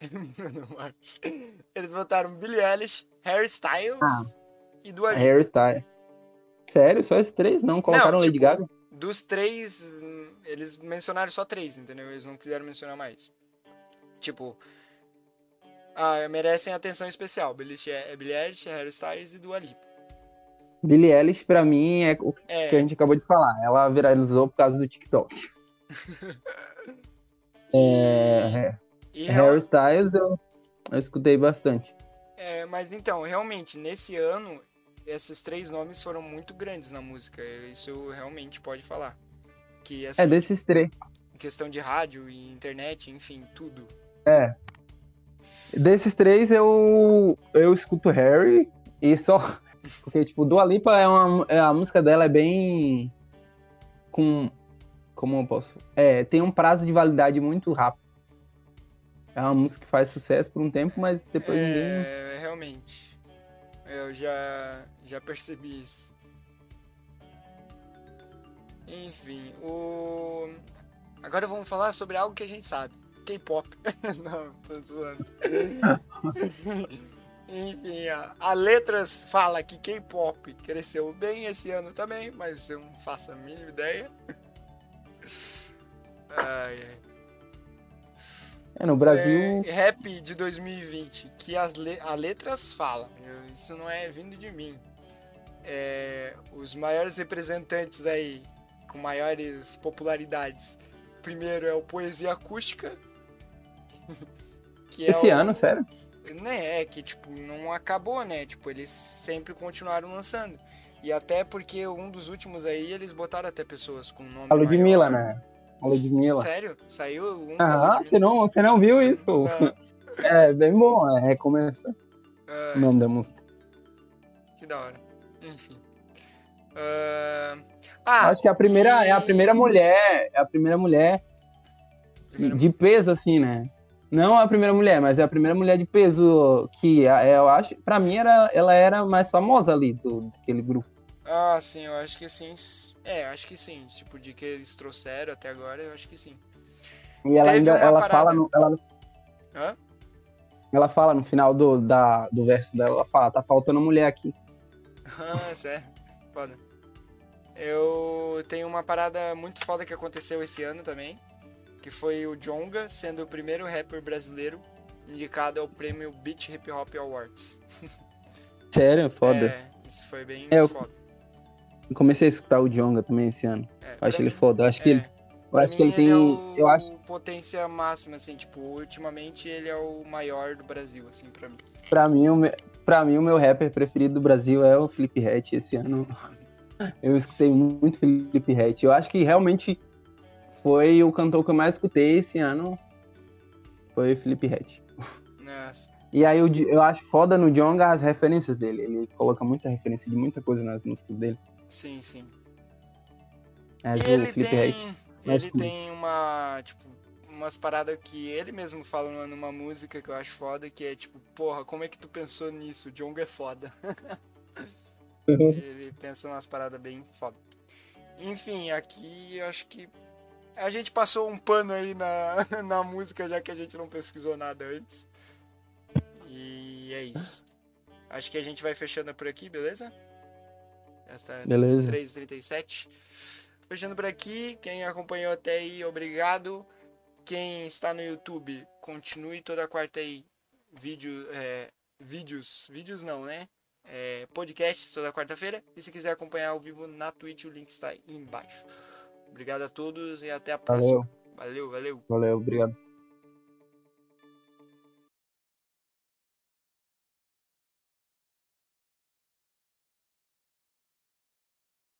S1: Bruno Mars. eles botaram Billie Eilish, Harry Styles
S2: Ah.
S1: e Dua Lipa.
S2: Hairstyle. Sério? Só esses três? Não colocaram Lady
S1: tipo,
S2: Gaga?
S1: Dos três, eles mencionaram só três, entendeu? Eles não quiseram mencionar mais. Tipo, ah, merecem atenção especial. Eilish é Billie Eilish, Harry Styles e Dua Lipa.
S2: Billie Eilish, pra mim, é o que a
S1: É,
S2: gente acabou de falar. Ela viralizou por causa do TikTok. É,
S1: e real-
S2: Harry Styles eu, eu escutei bastante.
S1: é, mas então, realmente, nesse ano, esses três nomes foram muito grandes na música. Isso realmente pode falar. Que, assim,
S2: É, desses três.
S1: em questão de rádio e internet, enfim, tudo.
S2: É. Desses três, eu, eu escuto Harry e só. Porque, tipo, Dua Lipa é uma. é- A música dela é bem. Com. Como eu posso. É, tem um prazo de validade muito rápido. É uma música que faz sucesso por um tempo, mas depois ninguém.
S1: É, realmente. Eu já, já percebi isso. Enfim, o. Agora vamos falar sobre algo que a gente sabe. K-pop. Não, tô zoando. Enfim, a, a Letras fala que K-pop cresceu bem esse ano também, mas eu não faço a mínima ideia. Ai, ai.
S2: É, no Brasil.
S1: É, rap de 2020, que as le a letras falam, eu- isso não é vindo de mim. É, os maiores representantes aí, com maiores popularidades. Primeiro é o Poesia Acústica. que é
S2: esse
S1: o-
S2: ano, sério?
S1: Né, é que tipo, não acabou, né? Tipo, eles sempre continuaram lançando. E até porque um dos últimos aí, eles botaram até pessoas com nome
S2: A Ludmilla,
S1: maior.
S2: né? A Ludmilla.
S1: Sério? Saiu um
S2: Ah, você não, você não viu isso?
S1: Não.
S2: É bem bom, é Recomeça
S1: Ah,
S2: o nome da música.
S1: Que da hora. Enfim. Ah, ah,
S2: Acho que a primeira
S1: e-
S2: é a primeira mulher, é a primeira mulher
S1: primeira-
S2: de peso, assim, né? Não a primeira mulher, mas é a primeira mulher de peso que é, eu acho, pra mim era, ela era mais famosa ali do daquele grupo.
S1: Ah, sim, eu acho que sim. É, acho que sim. Tipo, de que eles trouxeram até agora, eu acho que sim.
S2: E ela
S1: Teve
S2: ainda ela
S1: parada-
S2: fala no, ela,
S1: Hã?
S2: ela fala no final do, da, do verso dela, ela fala, tá faltando mulher aqui.
S1: Ah, sério. Foda. Eu tenho uma parada muito foda que aconteceu esse ano também. Que foi o Jonga sendo o primeiro rapper brasileiro indicado ao prêmio Beat Hip Hop Awards.
S2: Sério, foda.
S1: É, isso foi bem
S2: É, eu-
S1: foda.
S2: Eu comecei a escutar o Jonga também esse ano.
S1: É,
S2: acho ele
S1: mim-
S2: foda. Eu acho que
S1: é.
S2: ele, eu acho que
S1: mim,
S2: ele tem,
S1: é o,
S2: eu acho,
S1: potência máxima, assim, tipo, ultimamente ele é o maior do Brasil, assim, pra mim.
S2: Pra mim, o meu, pra mim, o meu rapper preferido do Brasil é o Felipe Rett esse ano. Eu escutei muito Felipe Rett. Eu acho que realmente foi o cantor que eu mais escutei esse ano. Foi o Felipe.
S1: Nossa.
S2: E aí eu, eu acho foda no Jonga as referências dele. Ele coloca muita referência de muita coisa nas músicas dele.
S1: Sim, sim.
S2: Mas
S1: E ele
S2: Felipe
S1: tem,
S2: mais
S1: ele tem uma, tipo, umas paradas que ele mesmo fala numa- numa música que eu acho foda, que é tipo, porra, como é que tu pensou nisso? Jonga é foda. ele pensa umas paradas bem foda. Enfim, aqui eu acho que a gente passou um pano aí na, na música, já que a gente não pesquisou nada antes. E é isso. Acho que a gente vai fechando por aqui, beleza? Essa
S2: Beleza.
S1: 3h37. Fechando por aqui. Quem acompanhou até aí, obrigado. Quem está no YouTube, continue toda quarta aí. Vídeo, é, vídeos. Vídeos não, né? É, podcasts toda quarta-feira. E se quiser acompanhar ao vivo na Twitch, o link está aí embaixo. Obrigado a todos e até a próxima.
S2: Valeu,
S1: Valeu, valeu.
S2: valeu, obrigado.